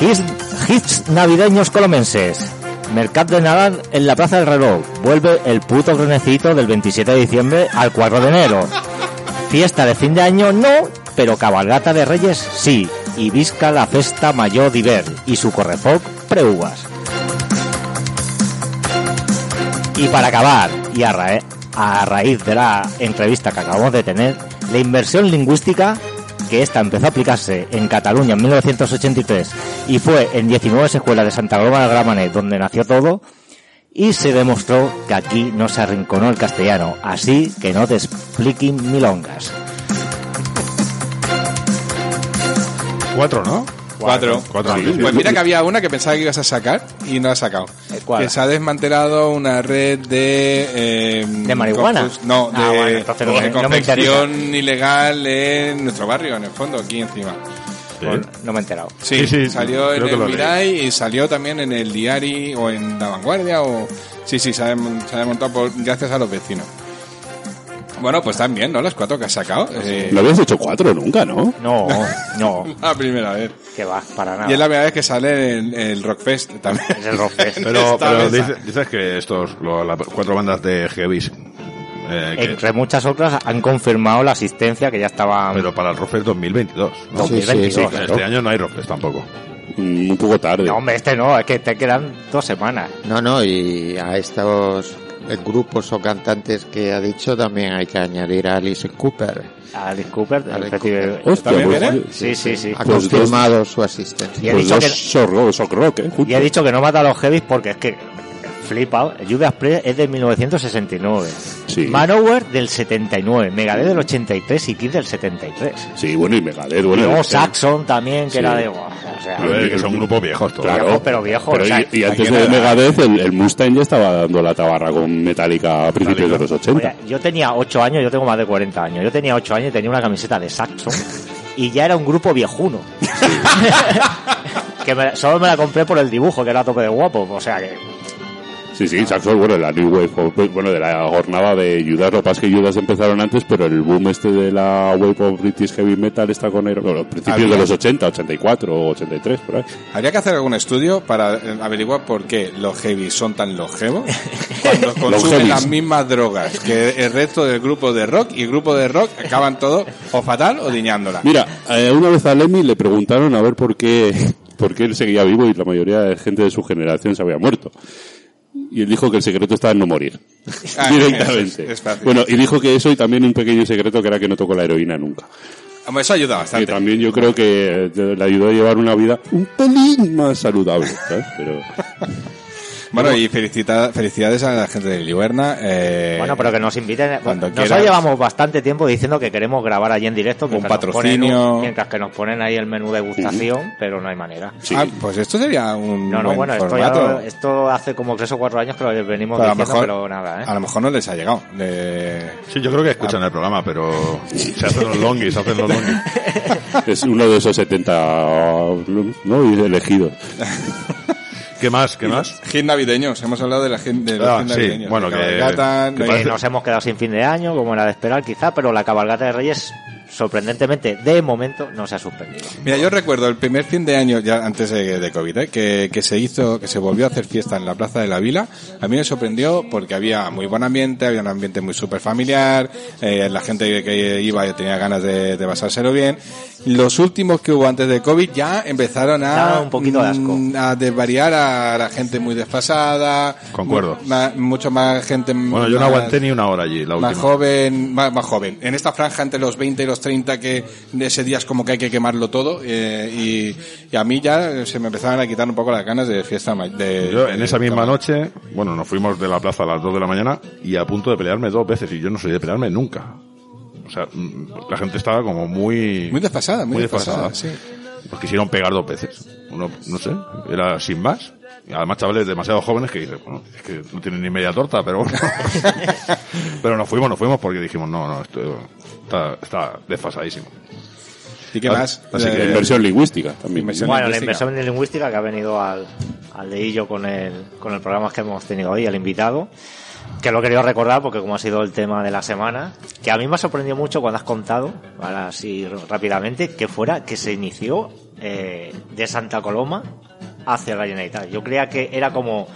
Hits, hits navideños colomenses. Mercat de Nadal en la Plaza del Reloj. Vuelve el puto grenecito del 27 de diciembre al 4 de enero. Fiesta de fin de año no, pero cabalgata de reyes sí. Y visca la festa mayor d'hivern y su correfoc preuvas. Y para acabar, y a, ra- a raíz de la entrevista que acabamos de tener, la inversión lingüística, que esta empezó a aplicarse en Cataluña en 1983 y fue en 19 escuelas de Santa Coloma del Gramenet donde nació todo, y se demostró que aquí no se arrinconó el castellano, así que no te expliquen milongas. Cuatro, ¿no? Cuatro. Cuatro Sí. Pues mira que había una que pensaba que ibas a sacar y no has sacado. ¿cuál? Que se ha desmantelado una red de... eh, ¿De marihuana? No, Ah, de, bueno, entonces no de no confección ilegal en nuestro barrio, en el fondo, aquí encima. No me he enterado. Sí, Sí, sí, salió en el. Mirai y salió también en el Diari o en La Vanguardia o... Sí, sí, se ha, se ha desmontado por- gracias a los vecinos. Bueno, pues están bien, ¿no? Las cuatro que has sacado. Eh, No habías hecho cuatro nunca, ¿no? No, no, la primera vez. que va, para nada. Y es la primera vez que sale en el Rockfest también. Es el Rockfest. Pero, pero dices que estos, lo- las cuatro bandas de heavies, eh, que- Entre muchas otras han confirmado la asistencia que ya estaba pero para el Rockfest 2022. ¿no? Sí, sí, 2022. sí, Este año no hay Rockfest tampoco. Mm, Un poco tarde. No, hombre, este no, es que te quedan dos semanas. No, no, y a estos grupos o cantantes que ha dicho también hay que añadir a Alice Cooper. Alice Cooper, Alice ¿También pues, viene? Sí, sí, sí. Ha Pues confirmado su asistencia. Y he pues dicho que- rock, ¿eh? Y he dicho que no mata a los heavies porque es que flipa. Judas Priest es de 1969. Sí. Manowar del 79. Megadeth del 83 y Kiss del 73. Sí, bueno, y Megadeth, Y bueno. luego eh, Saxon también, que Sí. era de... O sea, que son grupos viejos todos. Claro. Pero viejo, Pero o sea, y, y antes de. Megadeth, el, el Mustang ya estaba dando la tabarra con Metallica a principios de los 80. Oye, yo tenía 8 años, yo tengo más de 40 años. Yo tenía 8 años y tenía una camiseta de Saxon y ya era un grupo viejuno. que me- solo me la compré por el dibujo, que era a tope de guapo. O sea que. Sí, sí, Saxon, bueno, la New Wave, pues, bueno, de la jornada de Judas, lo que pasa es que Judas empezaron antes, pero el boom este de la Wave of British Heavy Metal está con el, bueno, principios de los 80, 84 o 83, por ahí. Habría que hacer algún estudio para eh, averiguar por qué los heavy son tan longevos cuando consumen las mismas drogas que el resto del grupo de rock y el grupo de rock acaban todos o fatal o diñándola. Mira, eh, una vez a Lemmy le preguntaron a ver por qué, por qué él seguía vivo y la mayoría de gente de su generación se había muerto. Y él dijo que el secreto estaba en no morir. Ah, Directamente. es- es bueno, y dijo que eso y también un pequeño secreto que era que no tocó la heroína nunca. Eso ayuda Que bastante. también yo creo que eh, le ayudó a llevar una vida un pelín más saludable, ¿sabes? Pero, Bueno, y felicita- felicidades a la gente de Liuerna. Eh, Bueno, pero que nos inviten. cuando Nosotros quieras. llevamos bastante tiempo diciendo que queremos grabar allí en directo. Un patrocinio. un- mientras que nos ponen ahí el menú de gustación, pero no hay manera. Sí. Ah, pues esto sería un No, no, buen bueno, esto, formato. ya, esto hace como tres o cuatro años que lo venimos Pero a lo diciendo, mejor, pero nada, ¿eh? a lo mejor no les ha llegado. Le- Sí, yo creo que escuchan el programa, pero se hacen los longis, se hacen los longis. Es uno de esos 70 ¿no? y elegidos. ¿Qué más? ¿Qué más? Hit navideños, hemos hablado de la hit, de Ah, sí, navideños. bueno, de que- que Eh, parece- nos hemos quedado sin fin de año, como era de esperar quizá, pero la cabalgata de Reyes, sorprendentemente, de momento, no se ha suspendido. Mira, yo recuerdo el primer fin de año, ya antes de, de COVID, ¿eh? que, que se hizo, que se volvió a hacer fiesta en la Plaza de la Vila. A mí me sorprendió porque había muy buen ambiente, había un ambiente muy súper familiar, eh, la gente que iba tenía ganas de, de pasárselo bien. Los últimos que hubo antes de COVID ya empezaron a, Daba un poquito de asco. mm, a desvariar a la gente muy desfasada. Concuerdo. ma- mucho más gente. Bueno, yo no más- aguanté ni una hora allí, la más última. joven, más, más joven. En esta franja entre los 20 y los 30 que de ese día es como que hay que quemarlo todo eh, y, y a mí ya se me empezaron a quitar un poco las ganas de fiesta de, Yo en de- esa misma noche, bueno, nos fuimos de la plaza a las 2 de la mañana y a punto de pelearme dos veces y yo no soy de pelearme nunca. O sea, mm, la gente estaba como muy... Muy desfasada, muy, Muy desfasada, desfasada. sí. Nos quisieron pegar dos veces. Uno, no sé, era sin más. Y además chavales demasiado jóvenes que dicen, bueno, es que no tienen ni media torta, pero bueno. pero nos fuimos, nos fuimos porque dijimos, no, no, esto está, está desfasadísimo. ¿Y qué más? así que- Inversión lingüística también. Inversión Bueno, la inversión lingüística que ha venido al, al leillo con el, con el programa que hemos tenido hoy, el invitado, que lo he querido recordar porque como ha sido el tema de la semana, que a mí me ha sorprendido mucho cuando has contado, ahora así rápidamente, que fuera que se inició eh, de Santa Coloma hacia la Generalitat. Yo creía que era como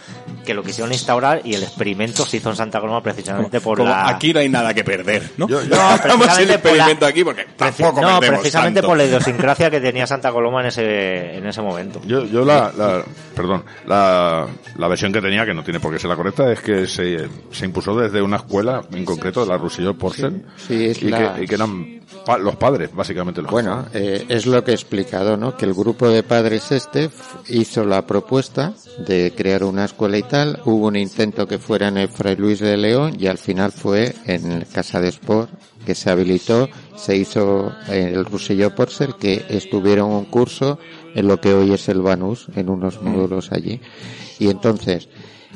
que lo quisieron instaurar y el experimento se hizo en Santa Coloma precisamente por Como la... aquí no hay nada que perder, ¿no? Yo- yo- No, el precisamente por la- aquí porque Preci- tampoco no, precisamente tanto. por la idiosincrasia que tenía Santa Coloma en ese, en ese momento. Yo, yo la, la- perdón, la, la versión que tenía, que no tiene por qué ser la correcta, es que se, se impuso desde una escuela, en concreto, la Roussillon Porcel, sí, es y, la- que, y que eran pa- los padres, básicamente. Los Bueno, eh, es lo que he explicado, ¿no? Que el grupo de padres este hizo la propuesta de crear una escuela y tal. Hubo un intento que fuera en el Fray Luis de León y al final fue en el Casa de Sport que se habilitó. Se hizo el Rusilló Porcel que estuvieron un curso en lo que hoy es el Banús, en unos módulos allí. Y entonces,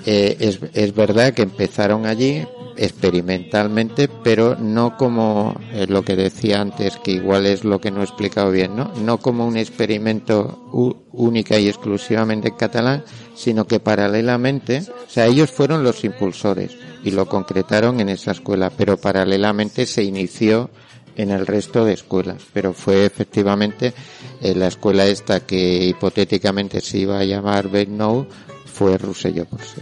eh, es, es verdad que empezaron allí experimentalmente, pero no como eh, lo que decía antes, que igual es lo que no he explicado bien, ¿no? No como un experimento única y exclusivamente en catalán, sino que paralelamente, o sea, ellos fueron los impulsores y lo concretaron en esa escuela, pero paralelamente se inició en el resto de escuelas, pero fue efectivamente eh, la escuela esta que hipotéticamente se iba a llamar Bednow fue Rosselló por sí.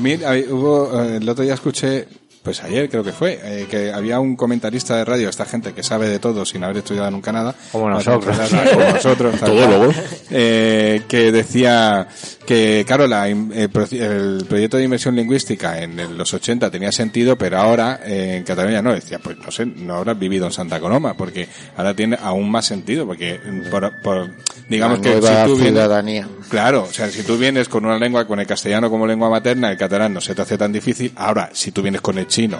Mí hay- hubo, eh, el otro día escuché, pues ayer creo que fue, eh, que había un comentarista de radio, esta gente que sabe de todo sin haber estudiado nunca nada. Como nosotros. Como nosotros. tal eh, que decía que, claro, la, el, proyecto de inversión lingüística en los 80 tenía sentido, pero ahora eh, en Cataluña no. Decía, pues no sé, no habrás vivido en Santa Coloma, porque ahora tiene aún más sentido, porque por, por digamos La que nueva si tú vienes- ciudadanía. Claro, o sea, si tú vienes con una lengua, con el castellano como lengua materna, el catalán no se te hace tan difícil. Ahora, si tú vienes con el chino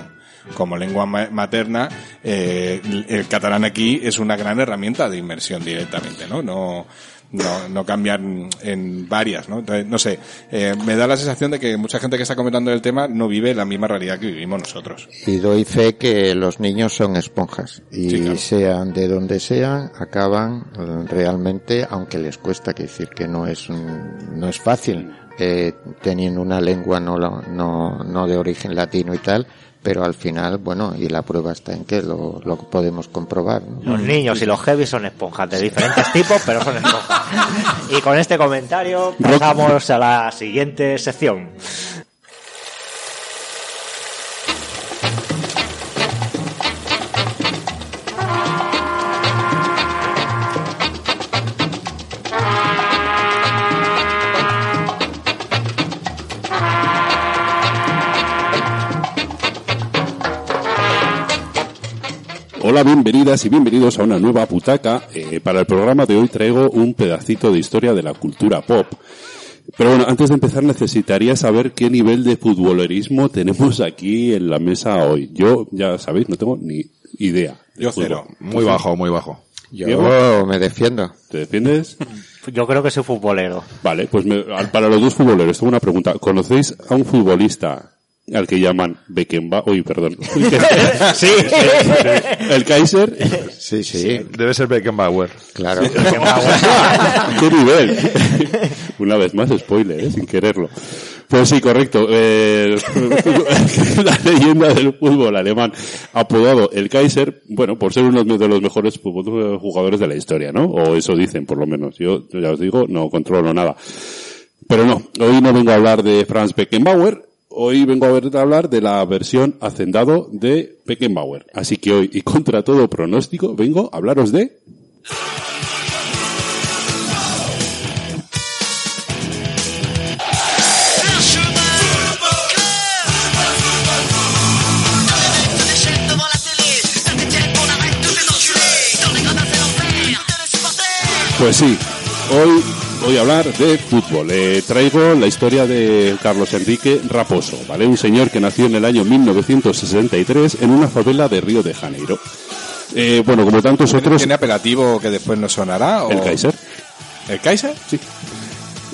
como lengua ma- materna, eh, el- catalán aquí es una gran herramienta de inmersión directamente, ¿no? No, no, no cambiar en varias, ¿no? Entonces, no sé, eh, me da la sensación de que mucha gente que está comentando el tema no vive la misma realidad que vivimos nosotros. Y doy fe que los niños son esponjas y Sí, claro. sean de donde sean, acaban eh, realmente, aunque les cuesta, que decir que no es no es fácil eh, teniendo una lengua no, no no de origen latino y tal, pero al final, bueno, y la prueba está en que lo, lo podemos comprobar. ¿no? Los niños y los heavy son esponjas de diferentes tipos, pero son esponjas. Y con este comentario pasamos a la siguiente sección. Hola, bienvenidas y bienvenidos a una nueva putaca. Eh, para el programa de hoy traigo un pedacito de historia de la cultura pop. Pero bueno, antes de empezar necesitaría saber qué nivel de futbolerismo tenemos aquí en la mesa hoy. Yo, ya sabéis, no tengo ni idea. de Yo cero. Muy bajo, muy bajo. Yo Diego. me defiendo. ¿Te defiendes? Yo creo que soy futbolero. Vale, pues me- al- para los dos futboleros tengo una pregunta. ¿Conocéis a un futbolista al que llaman Beckenbauer? Uy, perdón. Sí. ¿El Kaiser? Sí, sí, Debe ser Beckenbauer. claro. ¿Qué nivel? Una vez más, spoiler, ¿eh? sin quererlo. Pues sí, correcto. Eh, la leyenda del fútbol alemán, apodado el Kaiser, bueno, por ser uno de los mejores jugadores de la historia, ¿no? O eso dicen, por lo menos. Yo, ya os digo, no controlo nada. Pero no, hoy no vengo a hablar de Franz Beckenbauer, hoy vengo a ver- a hablar de la versión hacendado de Beckenbauer. Así que hoy, y contra todo pronóstico, vengo a hablaros de Pues sí, hoy voy a hablar de fútbol. Eh, traigo la historia de Carlos Enrique Raposo, ¿vale? Un señor que nació en el año 1963 en una favela de Río de Janeiro. Eh, bueno, como tantos otros, ¿Tiene apelativo que después no sonará? O... el Kaiser. ¿El Kaiser? Sí.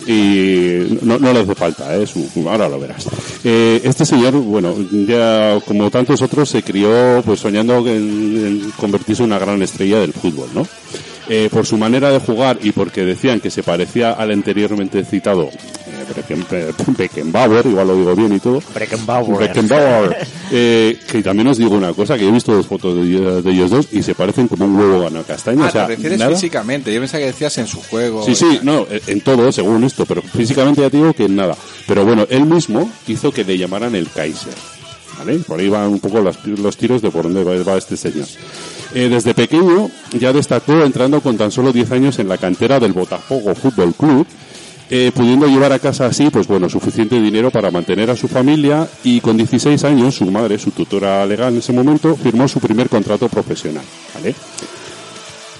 Y no, no le hace falta, ¿eh? Ahora lo verás. Eh, este señor, bueno, ya como tantos otros, se crió pues soñando en, en convertirse en una gran estrella del fútbol, ¿no? Eh, por su manera de jugar y porque decían que se parecía al anteriormente citado eh, Becken- Beckenbauer, igual lo digo bien y todo, Beckenbauer. Beckenbauer. Eh, que también os digo una cosa, que he visto dos fotos de, ellos- de ellos dos y se parecen como un huevo a una castaña. Ah, o sea, te refieres nada- físicamente. Yo pensaba que decías en su juego. Sí, sí, no, eh, en todo, según esto, pero físicamente ya te digo que en nada. Pero bueno, él mismo hizo que le llamaran el Kaiser. ¿Vale? Por ahí van un poco los, los tiros de por dónde va, va este señor. Eh, desde pequeño ya destacó entrando con tan solo 10 años en la cantera del Botafogo Fútbol Club, eh, pudiendo llevar a casa así, pues bueno, suficiente dinero para mantener a su familia y con 16 años su madre, su tutora legal en ese momento, firmó su primer contrato profesional, ¿vale?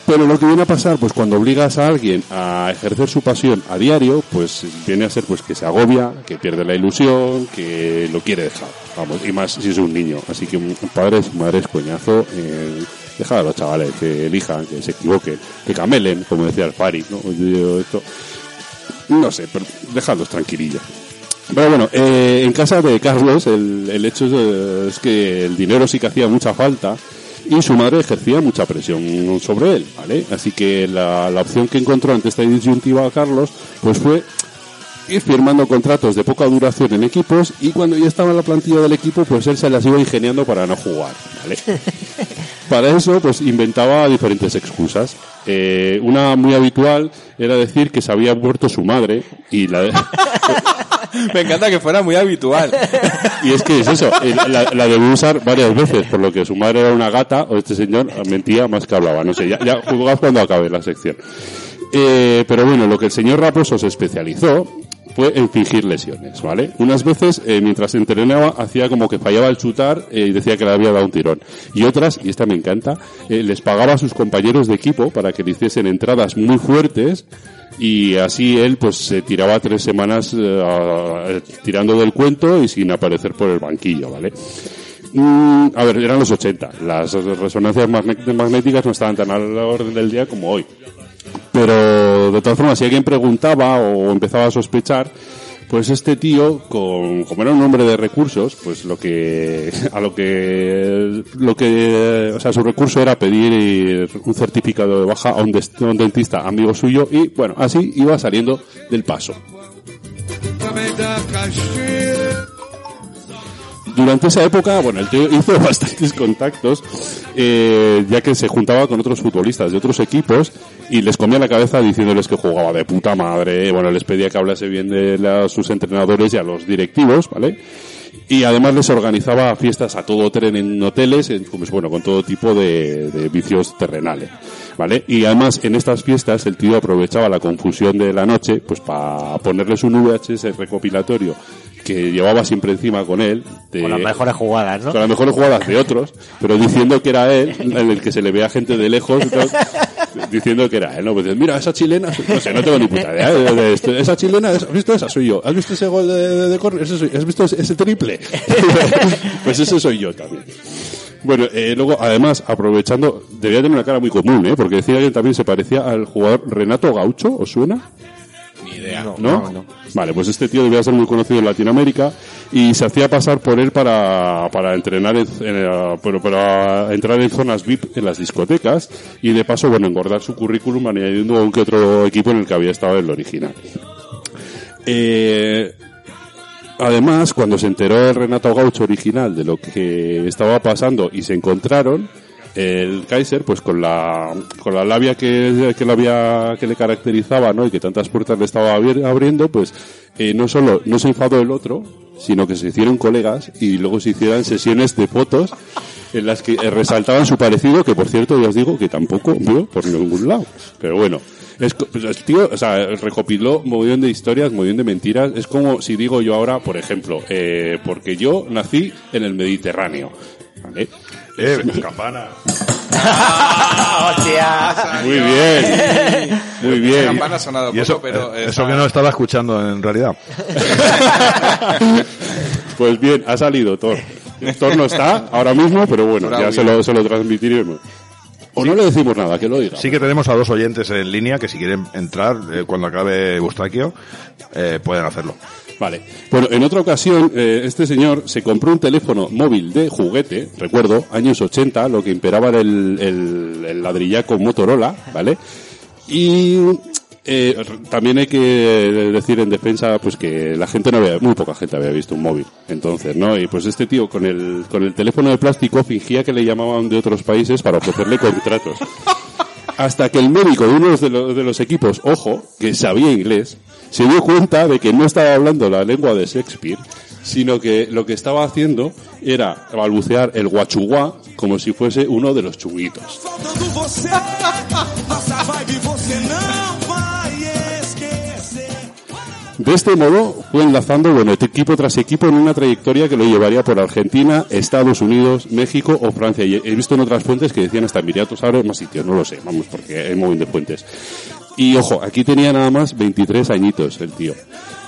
Pero lo que viene a pasar, pues cuando obligas a alguien a ejercer su pasión a diario, pues viene a ser pues que se agobia, que pierde la ilusión, que lo quiere dejar. Vamos, y más si es un niño. Así que un padre, madre es coñazo, eh, dejar a los chavales que elijan, que se equivoquen, que camelen, como decía el Fari, ¿no? Esto, no sé, pero dejadlos tranquilillos. Pero bueno, eh, en casa de Carlos el, el hecho es, es que el dinero sí que hacía mucha falta y su madre ejercía mucha presión sobre él, ¿vale? Así que la, la opción que encontró ante esta disyuntiva a Carlos, pues fue ir firmando contratos de poca duración en equipos y cuando ya estaba en la plantilla del equipo, pues él se las iba ingeniando para no jugar, ¿vale? Para eso, pues inventaba diferentes excusas. Eh, una muy habitual era decir que se había muerto su madre y la, Me encanta que fuera muy habitual. y es que es eso, eh, la, la debió usar varias veces, por lo que su madre era una gata, o este señor mentía más que hablaba, no sé, ya, ya juzgad cuando acabe la sección. Eh, pero bueno, lo que el señor Raposo se especializó fue en fingir lesiones, ¿vale? Unas veces, eh, mientras entrenaba, hacía como que fallaba el chutar eh, y decía que le había dado un tirón. Y otras, y esta me encanta, eh, les pagaba a sus compañeros de equipo para que le hiciesen entradas muy fuertes y así él pues se tiraba tres semanas tirando del cuento y sin aparecer por el banquillo, ¿vale? Mm, a ver, eran los 80. Las resonancias magnéticas no estaban tan a la orden del día como hoy. Pero de todas formas, si alguien preguntaba o empezaba a sospechar, pues este tío, con, como era un hombre de recursos, pues lo que, a lo que, lo que, o sea, su recurso era pedir un certificado de baja a un, un dentista amigo suyo y bueno, así iba saliendo del paso. Durante esa época, bueno, el tío hizo bastantes contactos, eh, ya que se juntaba con otros futbolistas de otros equipos y les comía la cabeza diciéndoles que jugaba de puta madre, bueno, les pedía que hablase bien de la- sus entrenadores y a los directivos, ¿vale? Y además les organizaba fiestas a todo tren en hoteles, pues bueno, con todo tipo de vicios terrenales, ¿vale? Y además en estas fiestas el tío aprovechaba la confusión de la noche, pues para ponerles un VHS recopilatorio que llevaba siempre encima con él. de- Con las mejores jugadas, ¿no? con las mejores jugadas de otros, pero diciendo que era él, en el que se le veía gente de lejos. diciendo que era él, ¿no? Pues mira, esa chilena, no sé, no tengo ni puta idea de- de esto. esa chilena, ¿has visto esa? Soy yo. ¿Has visto ese gol de, de, de soy- ¿Has visto ese, ese triple? pues ese soy yo también. Bueno, eh, luego, además, aprovechando, debía tener una cara muy común, ¿eh? Porque decía que también se parecía al jugador Renato Gaucho, ¿os suena? Ni idea. ¿No? Vale, pues este tío debía ser muy conocido en Latinoamérica y se hacía pasar por él para, para entrenar en, en, eh, pero para entrar en zonas VIP en las discotecas y de paso, bueno, engordar su currículum añadiendo a un que otro equipo en el que había estado el original. Eh, además, cuando se enteró el Renato Gaucho original de lo que estaba pasando y se encontraron, el Kaiser, pues con la, con la labia que, que, le había, que le caracterizaba, ¿no? Y que tantas puertas le estaba abri- abriendo, pues, eh, no solo no se enfadó el otro, sino que se hicieron colegas y luego se hicieron sesiones de fotos en las que eh, resaltaban su parecido, que por cierto ya os digo que tampoco veo por ningún lado. Pero bueno, es, pues, el tío, o sea, recopiló un montón de historias, un montón de mentiras. Es como si digo yo ahora, por ejemplo, eh, porque yo nací en el Mediterráneo. ¿Vale? Eh, campana. ¡Hostia! Muy bien, muy bien. campana ha sonado Y eso, poco, pero... eh, esa- eso que no estaba escuchando en realidad. Pues bien, ha salido Thor. Thor no está ahora mismo, pero bueno, ya se lo, se lo transmitiremos. O no le decimos nada, que lo diga. Sí que tenemos a dos oyentes en línea que si quieren entrar eh, cuando acabe Eustaquio, eh, pueden hacerlo. Vale. Bueno, en otra ocasión, eh, este señor se compró un teléfono móvil de juguete, recuerdo, años 80, lo que imperaba era el, el, el ladrillaco Motorola, ¿vale? Y eh, también hay que decir en defensa, pues que la gente no había, muy poca gente había visto un móvil, entonces, ¿no? Y pues este tío con el, con el teléfono de plástico fingía que le llamaban de otros países para ofrecerle contratos. Hasta que el médico de uno de los, de los equipos, ojo, que sabía inglés, se dio cuenta de que no estaba hablando la lengua de Shakespeare, sino que lo que estaba haciendo era balbucear el guachuguá como si fuese uno de los chunguitos. De este modo fue enlazando bueno, equipo tras equipo en una trayectoria que lo llevaría por Argentina, Estados Unidos, México o Francia. Y he visto en otras fuentes que decían hasta Emiratos Árabes, más sitios, no lo sé, vamos, porque hay un montón de fuentes. Y ojo, aquí tenía nada más 23 añitos el tío.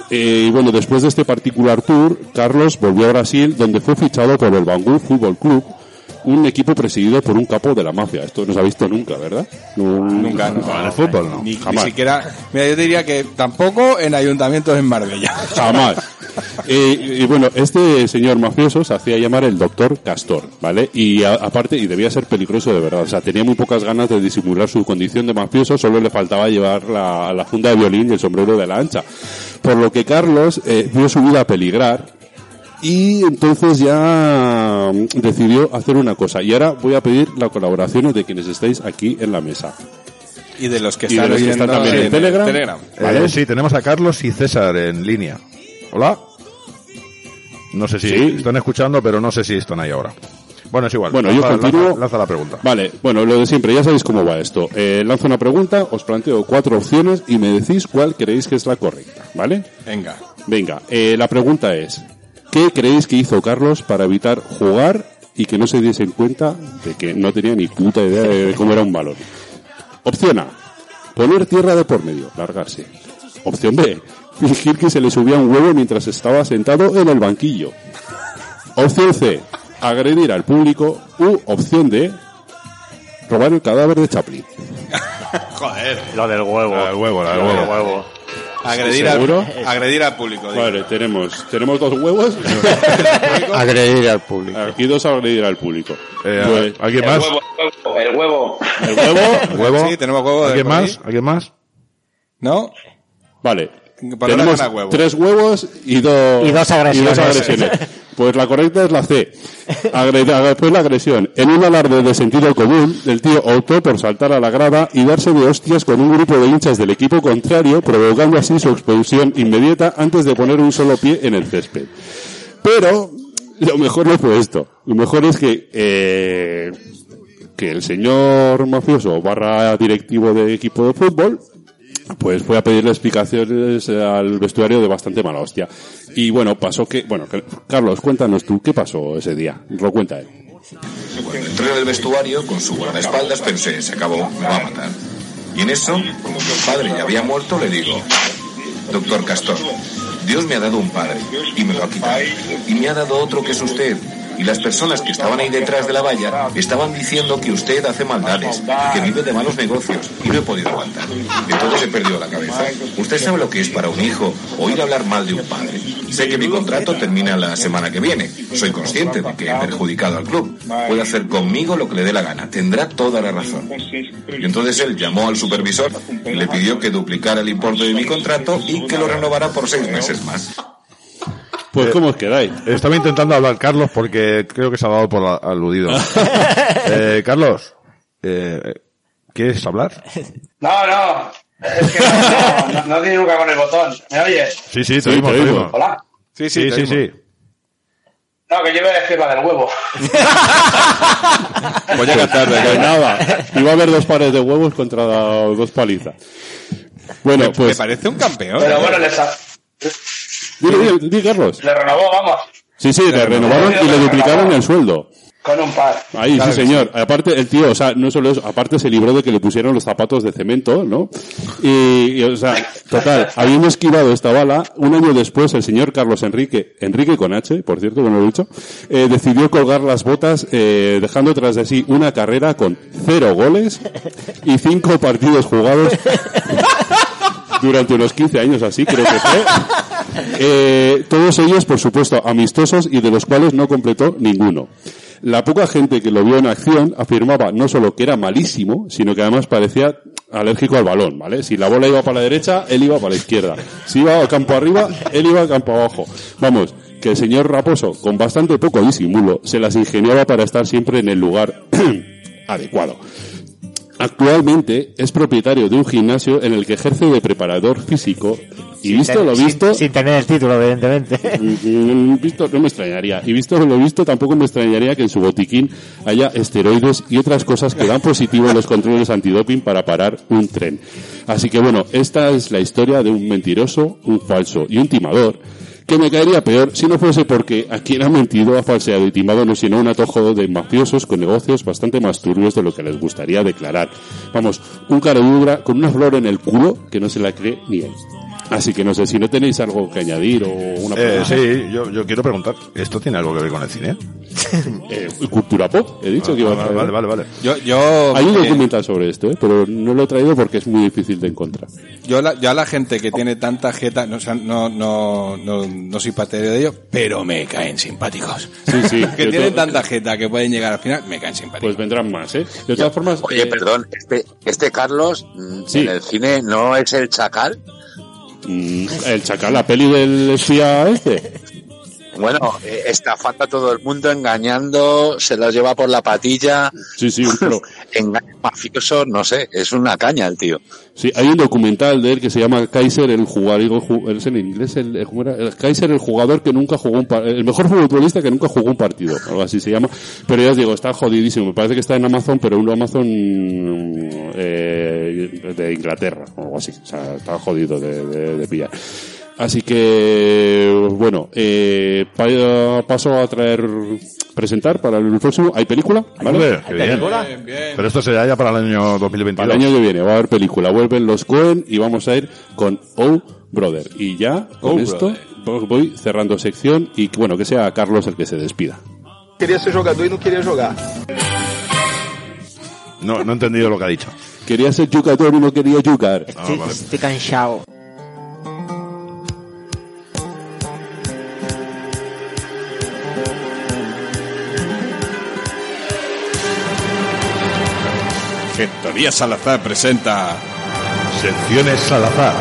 Eh, y bueno, después de este particular tour, Carlos volvió a Brasil, donde fue fichado por el Bangu Fútbol Club, un equipo presidido por un capo de la mafia. Esto no se ha visto nunca, ¿verdad? No- Nunca, no. En el fútbol, no. Ni, ni Jamás. siquiera... Mira, yo te diría que tampoco en ayuntamientos en Marbella. Jamás. Y bueno, este señor mafioso se hacía llamar el doctor Castor, ¿vale? Y a- aparte, y debía ser peligroso de verdad, o sea, tenía muy pocas ganas de disimular su condición de mafioso, solo le faltaba llevar la, la funda de violín y el sombrero de la ancha. Por lo que Carlos eh, vio su vida peligrar y entonces ya mm, decidió hacer una cosa. Y ahora voy a pedir la colaboración de quienes estáis aquí en la mesa. Y de los que están los que oyendo están también en Telegram. Eh, sí, tenemos a Carlos y César en línea. Hola. No sé si Sí. están escuchando, pero no sé si están ahí ahora. Bueno, es igual. Bueno, yo continúo. lanza- lanza la pregunta. Vale, bueno, lo de siempre, ya sabéis cómo va esto. Eh, lanzo una pregunta, os planteo cuatro opciones y me decís cuál creéis que es la correcta, ¿vale? Venga. Venga, eh, la pregunta es, ¿qué creéis que hizo Carlos para evitar jugar y que no se diesen cuenta de que no tenía ni puta idea de, cómo era un balón? Opción A, poner tierra de por medio, largarse. Opción B, fingir que se le subía un huevo mientras estaba sentado en el banquillo. Opción C, agredir al público. U opción D, robar el cadáver de Chaplin. Lo del huevo. La del huevo, la del Lo huevo. Agredir, ¿Seguro? al, agredir al público. digo. Vale, tenemos, tenemos dos huevos. Agredir al público. Aquí dos agredir al público. Eh, Pues, ¿Alguien El más? huevo, el huevo. el huevo, ¿Huevo? Sí, tenemos huevo ¿Alguien más? ¿Alguien más? ¿No? vale. Tenemos huevo. tres huevos y dos, Y dos agresiones. agresiones. Pues la correcta es la C. Después la agresión. En un alarde de sentido común, el tío optó por saltar a la grada y darse de hostias con un grupo de hinchas del equipo contrario, provocando así su expulsión inmediata antes de poner un solo pie en el césped. Pero lo mejor no fue esto. Lo mejor es que eh, que el señor mafioso barra directivo de equipo de fútbol pues fue a pedirle explicaciones al vestuario de bastante mala hostia. Y bueno, pasó que, bueno, Carlos, cuéntanos tú, ¿qué pasó ese día? Lo cuenta él. Cuando entré en el vestuario, con su guardaespaldas, pensé, se acabó, me va a matar. Y en eso, como mi padre ya había muerto, le digo, doctor Castor, Dios me ha dado un padre y me lo ha quitado. Y me ha dado otro que es usted. Y las personas que estaban ahí detrás de la valla estaban diciendo que usted hace maldades, que vive de malos negocios y no he podido aguantar. Entonces he perdido la cabeza. Usted sabe lo que es para un hijo oír hablar mal de un padre. Sé que mi contrato termina la semana que viene. Soy consciente de que he perjudicado al club. Puede hacer conmigo lo que le dé la gana. Tendrá toda la razón. Y entonces él llamó al supervisor y le pidió que duplicara el importe de mi contrato y que lo renovara por seis meses más. Pues, ¿cómo os quedáis? Estaba intentando hablar Carlos porque creo que se ha dado por aludido. eh, Carlos, eh, ¿quieres hablar? No, no. Es que no, no, no, no di nunca con el botón. ¿Me oyes? Sí, sí, te Sí, oímos, te. Hola. Sí, Sí, sí, sí. No, que yo iba a decir la del huevo. Pues ya tarde, Pues nada, iba a haber dos pares de huevos contra dos palizas. Bueno, Me pues... parece un campeón. Pero ¿eh? bueno, les ha- Dile, dile, di, Carlos. le renovó, vamos, Sí, sí, le renovaron y le duplicaron el sueldo. con un par. Ahí, sí, señor. Aparte, el tío, o sea, no solo eso, aparte se libró de que le pusieron los zapatos de cemento, ¿no? Y, y, o sea, total, habiendo esquivado esta bala, un año después el señor Carlos Enrique, Enrique con H, por cierto, que no lo he dicho, eh, decidió colgar las botas, eh, dejando tras de sí una carrera con cero goles y cinco partidos jugados durante unos 15 años así, creo que fue. Eh, todos ellos, por supuesto, amistosos y de los cuales no completó ninguno. La poca gente que lo vio en acción afirmaba no solo que era malísimo, sino que además parecía alérgico al balón, ¿vale? Si la bola iba para la derecha, él iba para la izquierda. Si iba al campo arriba, él iba al campo abajo. Vamos, que el señor Raposo, con bastante poco disimulo, se las ingeniaba para estar siempre en el lugar adecuado. Actualmente es propietario de un gimnasio en el que ejerce de preparador físico y visto lo Sin- visto, Sin, tener el título, evidentemente. Mm, visto no me extrañaría y visto lo visto tampoco me extrañaría que en su botiquín haya esteroides y otras cosas que dan positivo en los controles antidoping para parar un tren. Así que bueno, esta es la historia de un mentiroso, un falso y un timador que me caería peor si no fuese porque a quien ha mentido, ha falseado y timado no sino un atojo de mafiosos con negocios bastante más turbios de lo que les gustaría declarar. Vamos, un caradura con una flor en el culo que no se la cree ni él. Así que no sé si no tenéis algo que añadir o una Eh, pregunta. sí, yo, yo quiero preguntar, ¿esto tiene algo que ver con el cine? Eh, cultura pop, he dicho que iba a vale, traer. vale, vale, vale. Yo, yo, Hay un eh, documental sobre esto, ¿eh? pero no lo he traído porque es muy difícil de encontrar. yo, la, yo a la gente que tiene tanta jeta, no, o sea, no, no, no, no soy partidario de ellos, pero me caen simpáticos. Sí, sí. que tienen tanta jeta que pueden llegar al final, me caen simpáticos. Pues vendrán más, ¿eh? De todas formas... Oye, eh, perdón, este, este Carlos mm, Sí. en el cine no es el chacal. Mm, el chacal, la peli del espía este. Bueno, eh, estafando a todo el mundo, engañando, se los lleva por la patilla, Sí, sí, un pro. engaño mafioso, no sé, es una caña el tío. Sí, hay un documental de él que se llama Kaiser, el jugador, es en inglés, el, el- Kaiser, el jugador que nunca jugó un par- el mejor futbolista que nunca jugó un partido, algo así se llama. Pero ya os digo, está jodidísimo. Me parece que está en Amazon, pero un Amazon eh, de Inglaterra, o algo así. O sea, está jodido de, de- de pillar. Así que, bueno, eh, pa- paso a traer, presentar para el próximo. ¿Hay película? ¿Vale? Hombre, qué bien. Pero esto será ya para el año 2022. Para el año que viene va a haber película. Vuelven los Cohen y vamos a ir con Oh Brother. Y ya, con Oh, esto, voy cerrando sección y bueno, que sea Carlos el que se despida. Quería ser jogador y no quería jugar. No, no he entendido lo que ha dicho. Quería ser jugador y no quería jugar. Ah, Estoy, vale. estoy cansado. Gestoría Salazar presenta Secciones Salazar.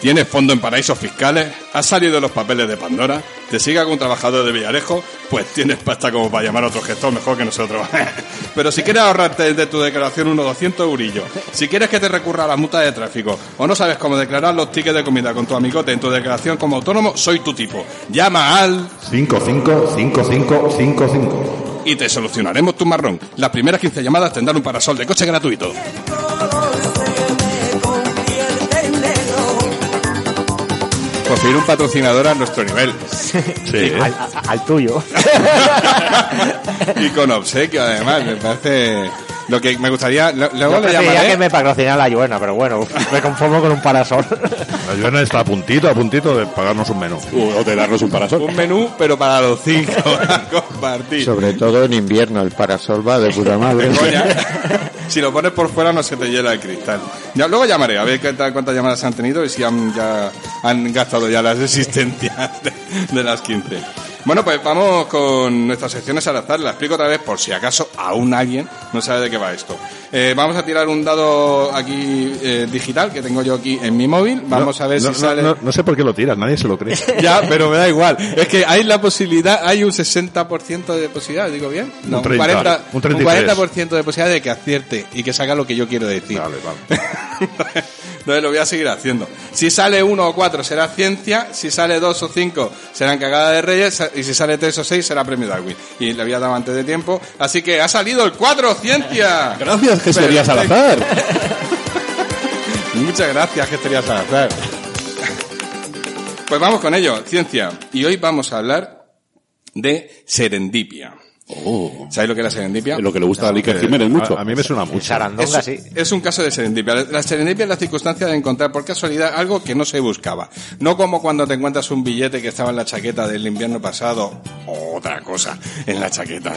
¿Tienes fondo en paraísos fiscales? ¿Has salido de los papeles de Pandora? ¿Te sigue algún trabajador de Villarejo? Pues tienes pasta como para llamar a otro gestor mejor que nosotros. Pero si quieres ahorrarte de tu declaración unos 200 eurillos, si quieres que te recurra a la multa de tráfico o no sabes cómo declarar los tickets de comida con tu amigote en tu declaración como autónomo, soy tu tipo. Llama al 555555. Y te solucionaremos tu marrón. Las primeras 15 llamadas tendrán un parasol de coche gratuito. Fin un patrocinador a nuestro nivel. Sí, Al, a- al tuyo. y con obsequio, además. Me parece. Lo que me gustaría. lo- Luego le llamaré. que me patrocinara la Lluena, pero bueno, me conformo con un parasol. La Joana está a puntito, a puntito de pagarnos un menú. O de darnos un parasol. Un menú, pero para los cinco. a compartir. Sobre todo en invierno, el parasol va de puta madre. Si lo pones por fuera no se te hiela el cristal. Ya, luego llamaré a ver qué tal, cuántas llamadas han tenido y si han, ya, han gastado ya las existencias de, de las 15. Bueno, pues vamos con nuestras secciones al azar. La explico otra vez por si acaso aún alguien no sabe de qué va esto. Eh, vamos a tirar un dado aquí eh, digital que tengo yo aquí en mi móvil. Vamos No, a ver no, si no, sale... No, sé por qué lo tiras, nadie se lo cree. Ya, pero me da igual. Es que hay la posibilidad, hay un 60% de posibilidad, digo bien. No, Un 30, 40, un un 33. 40% de posibilidad de que acierte y que salga lo que yo quiero decir. Vale, vale. Entonces lo voy a seguir haciendo. Si sale uno o cuatro será ciencia, si sale dos o cinco serán cagada de reyes y si sale tres o seis será premio Darwin. Y le había dado antes de tiempo. Así que ha salido el 4, ciencia. Gracias, Gestoría Salazar. Muchas gracias, Gestería Salazar. Pues vamos con ello, ciencia. Y hoy vamos a hablar de serendipia. Oh. ¿Sabéis lo que es la serendipia? Lo que le gusta a Iker Jiménez mucho. A, a mí me suena mucho. Es, sí. es un caso de serendipia. La- La serendipia es la circunstancia de encontrar por casualidad algo que no se buscaba. No como cuando te encuentras un billete que estaba en la chaqueta del invierno pasado, o otra cosa en la chaqueta.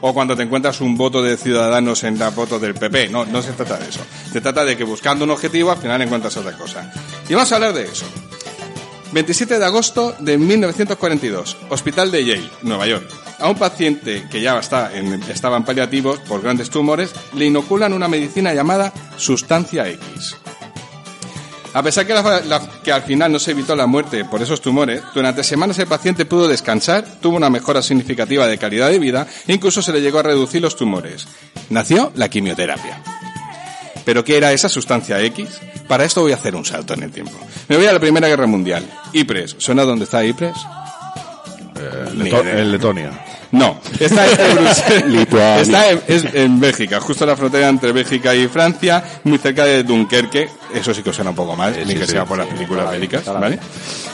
O cuando te encuentras un voto de ciudadanos en la voto del PP. No, no se trata de eso. Se trata de que buscando un objetivo al final encuentras otra cosa. Y vamos a hablar de eso. 27 de agosto de 1942, Hospital de Yale, Nueva York. A un paciente que ya estaba en paliativos por grandes tumores, le inoculan una medicina llamada sustancia X. A pesar que, la- la- que al final no se evitó la muerte por esos tumores, durante semanas el paciente pudo descansar, tuvo una mejora significativa de calidad de vida e incluso se le llegó a reducir los tumores. Nació la quimioterapia. ¿Pero qué era esa sustancia X? Para esto voy a hacer un salto en el tiempo. Me voy a la Primera Guerra Mundial. Ypres. ¿Suena dónde está Ypres? Leto- idea. en Letonia. No, está en. Está en, es en Bélgica, justo a la frontera entre Bélgica y Francia, muy cerca de Dunkerque. Eso sí que os suena un poco más, ni sí, que sí, sea por las películas bélicas, ¿vale?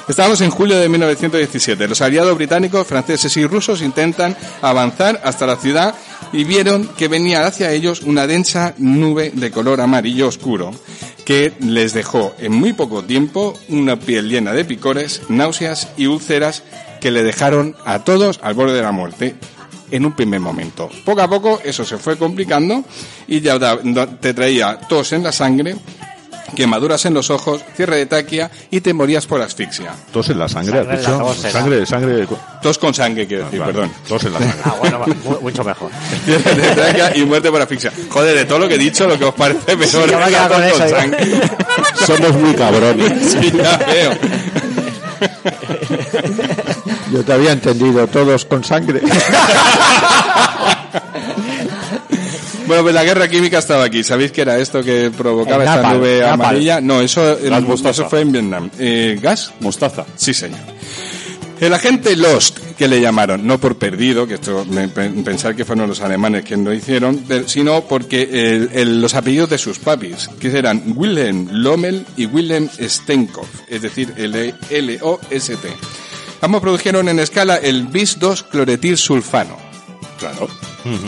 Estábamos en julio de 1917. Los aliados británicos, franceses y rusos intentan avanzar hasta la ciudad y vieron que venía hacia ellos una densa nube de color amarillo oscuro que les dejó en muy poco tiempo una piel llena de picores, náuseas y úlceras que le dejaron a todos al borde de la muerte en un primer momento. Poco a poco eso se fue complicando y ya te traía tos en la sangre, quemaduras en los ojos, cierre de taquia y te morías por asfixia. Tos en la sangre, Sangre has en la dicho. tos, será. Sangre, sangre. Tos con sangre, quiero decir, Vale, perdón. Tos en la sangre. Ah, bueno, mu- mucho mejor. Cierre de tráquea y muerte por asfixia. Joder, de todo lo que he dicho, lo que os parece peor yo me es he la quedado tos con con eso, sangre. Somos muy cabrones. Sí, ya veo. Yo te había entendido, todos con sangre. Bueno, pues la guerra química estaba aquí. ¿Sabéis qué era esto que provocaba esta nube amarilla? No, eso, Gas mostaza. eso fue en Vietnam. Eh, ¿Gas? Mostaza. Sí, señor. El agente Lost, que le llamaron, no por perdido, que esto pensar que fueron los alemanes quienes lo hicieron, sino porque el- el- los apellidos de sus papis, que eran Wilhelm Lommel y Wilhelm Stenkopf, es decir, L- L-O-S-T. Ambos produjeron en escala el bis 2 cloretil sulfano. Claro.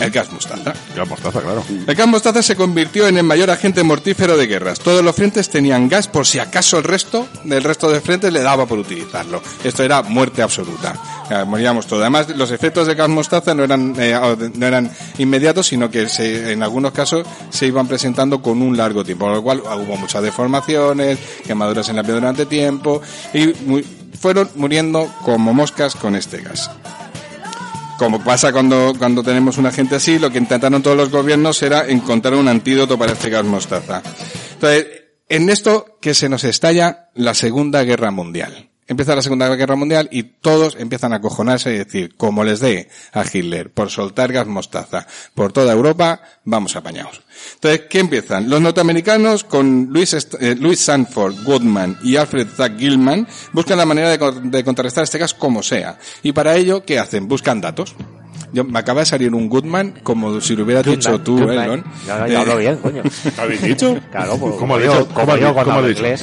El gas mostaza. Ya mostaza, claro. El gas mostaza se convirtió en el mayor agente mortífero de guerras. Todos los frentes tenían gas por si acaso el resto del resto de frentes le daba por utilizarlo. Esto era muerte absoluta. Eh, moríamos todos. Además, los efectos de gas mostaza no eran, eh, no eran inmediatos, sino que se- en algunos casos se iban presentando con un largo tiempo, por lo cual hubo muchas deformaciones, quemaduras en la piel durante tiempo y mu- fueron muriendo como moscas con este gas. Como pasa cuando, cuando tenemos un agente así, lo que intentaron todos los gobiernos era encontrar un antídoto para este gas mostaza. Entonces, en esto que se nos estalla la Segunda Guerra Mundial. Empieza la Segunda Guerra Mundial y todos empiezan a acojonarse y decir, como les dé a Hitler por soltar gas mostaza por toda Europa, vamos apañados. Entonces, ¿qué empiezan? Los norteamericanos con Louis, eh, Louis Sanford, Goodman y Alfred Zack Gilman buscan la manera de, co- de contrarrestar este gas como sea. Y para ello, ¿qué hacen? Buscan datos. Yo, me acaba de salir un Goodman como si lo hubieras dicho tú, Goodman. Elon. Ya, ya hablo bien, coño. ¿Habéis dicho? Claro, pues, ¿Cómo ha yo- dicho? como ¿Cómo ha yo.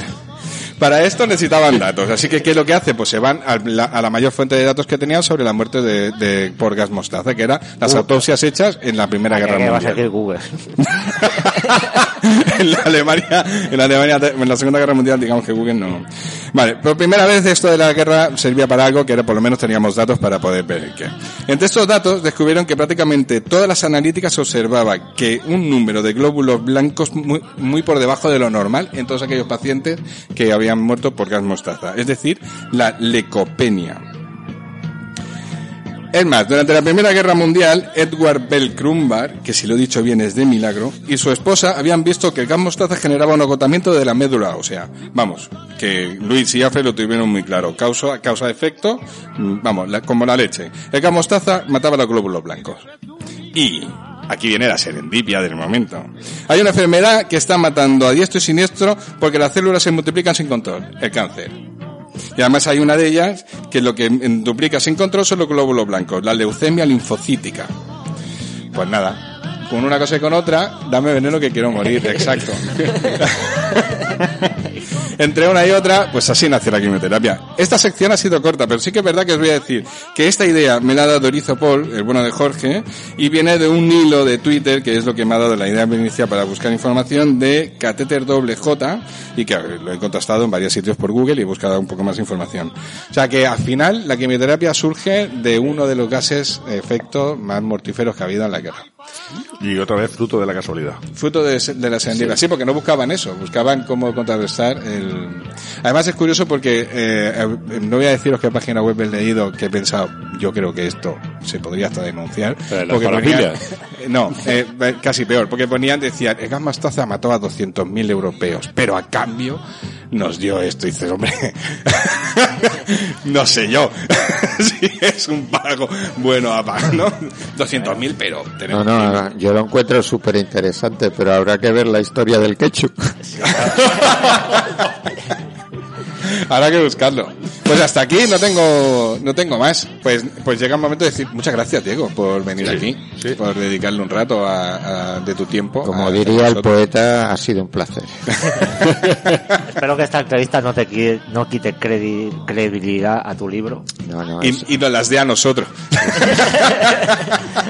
Para esto necesitaban datos, así que ¿qué es lo que hace? Pues se van a la, a la mayor fuente de datos que tenían sobre la muerte de, de- por gas mostaza, que era las autopsias hechas en la Primera Guerra ¿Qué vas a Mundial. decir Google? en la Alemania, en la Alemania, en la Segunda Guerra Mundial, digamos que Google no. Vale, por primera vez esto de la guerra servía para algo que era por lo menos teníamos datos para poder ver qué. Entre estos datos descubrieron que prácticamente todas las analíticas observaban que un número de glóbulos blancos muy, muy por debajo de lo normal en todos aquellos pacientes que habían muerto por gas mostaza, es decir, la leucopenia. Es más, durante la Primera Guerra Mundial, Edward Bell Crumbar, que si lo he dicho bien es de milagro, y su esposa habían visto que el gas mostaza generaba un agotamiento de la médula ósea. Vamos, que Luis y Alfred lo tuvieron muy claro. Causa, causa efecto, mm, vamos, la- como la leche. El gas mostaza mataba los glóbulos blancos. Y aquí viene la serendipia del momento. Hay una enfermedad que está matando a diestro y siniestro porque las células se multiplican sin control, el cáncer. Y además hay una de ellas que lo que duplica sin control son los glóbulos blancos, la leucemia linfocítica. Pues nada, con una cosa y con otra, dame veneno que quiero morir, exacto. Entre una y otra, pues así nace la quimioterapia. Esta sección ha sido corta, pero sí que es verdad que os voy a decir que esta idea me la ha dado Erizo Paul, el bueno de Jorge, y viene de un hilo de Twitter, que es lo que me ha dado la idea inicial para buscar información de Catéter doble J, y que lo he contrastado en varios sitios por Google y he buscado un poco más información. O sea que al final la quimioterapia surge de uno de los gases efectos más mortíferos que ha habido en la guerra. Y otra vez fruto de la casualidad. Fruto de, de la serendipia. Sí. porque no buscaban eso, buscaban cómo contrarrestar el... Además es curioso porque, eh, eh, no voy a deciros qué página web he leído que he pensado, yo creo que esto se podría hasta denunciar. ¿Pero las porque parafilia? no, eh, eh, casi peor, porque ponían, decían, el gas mostaza mató a 200.000 europeos, pero a cambio nos dio esto. Y dices, hombre, no sé yo si es un pago bueno a pago, ¿no? 200.000, pero No, tenemos no, yo lo encuentro súper interesante, pero habrá que ver la historia del ketchup. Habrá que buscarlo. Pues hasta aquí no tengo no tengo más. Pues pues llega el momento de decir muchas gracias Diego por venir Sí, aquí, por dedicarle un rato a, a- de tu tiempo. Como a- diría a el poeta, ha sido un placer. Espero que esta entrevista no te qui- no quite credi- credibilidad a tu libro. No, no, Y, y nos las dé a nosotros.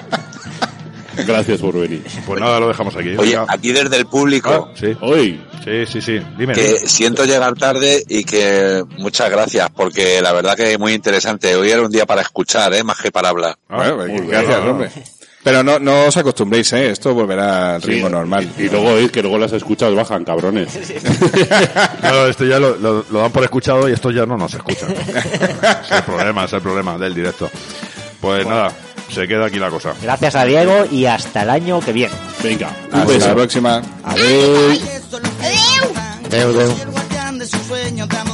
Gracias por venir. Pues nada, lo dejamos aquí. Oye, Venga. aquí desde el público, Sí, Hoy, sí, sí, sí. Dime. que dime. siento llegar tarde y que muchas gracias, porque la verdad que es muy interesante. Hoy era un día para escuchar, ¿eh? más que para hablar. Ah, Bueno, bien. gracias, hombre. Pero no, no os acostumbréis, ¿eh? Esto volverá al ritmo Sí, normal. Y luego es que luego las escuchas bajan, cabrones. Claro, esto ya lo, lo- lo dan por escuchado y esto ya no nos escucha. es el problema, es el problema del directo. Pues nada, se queda aquí la cosa. Gracias a Diego y hasta el año que viene. Venga, hasta la próxima. Adiós. Adiós. Adiós. Adiós.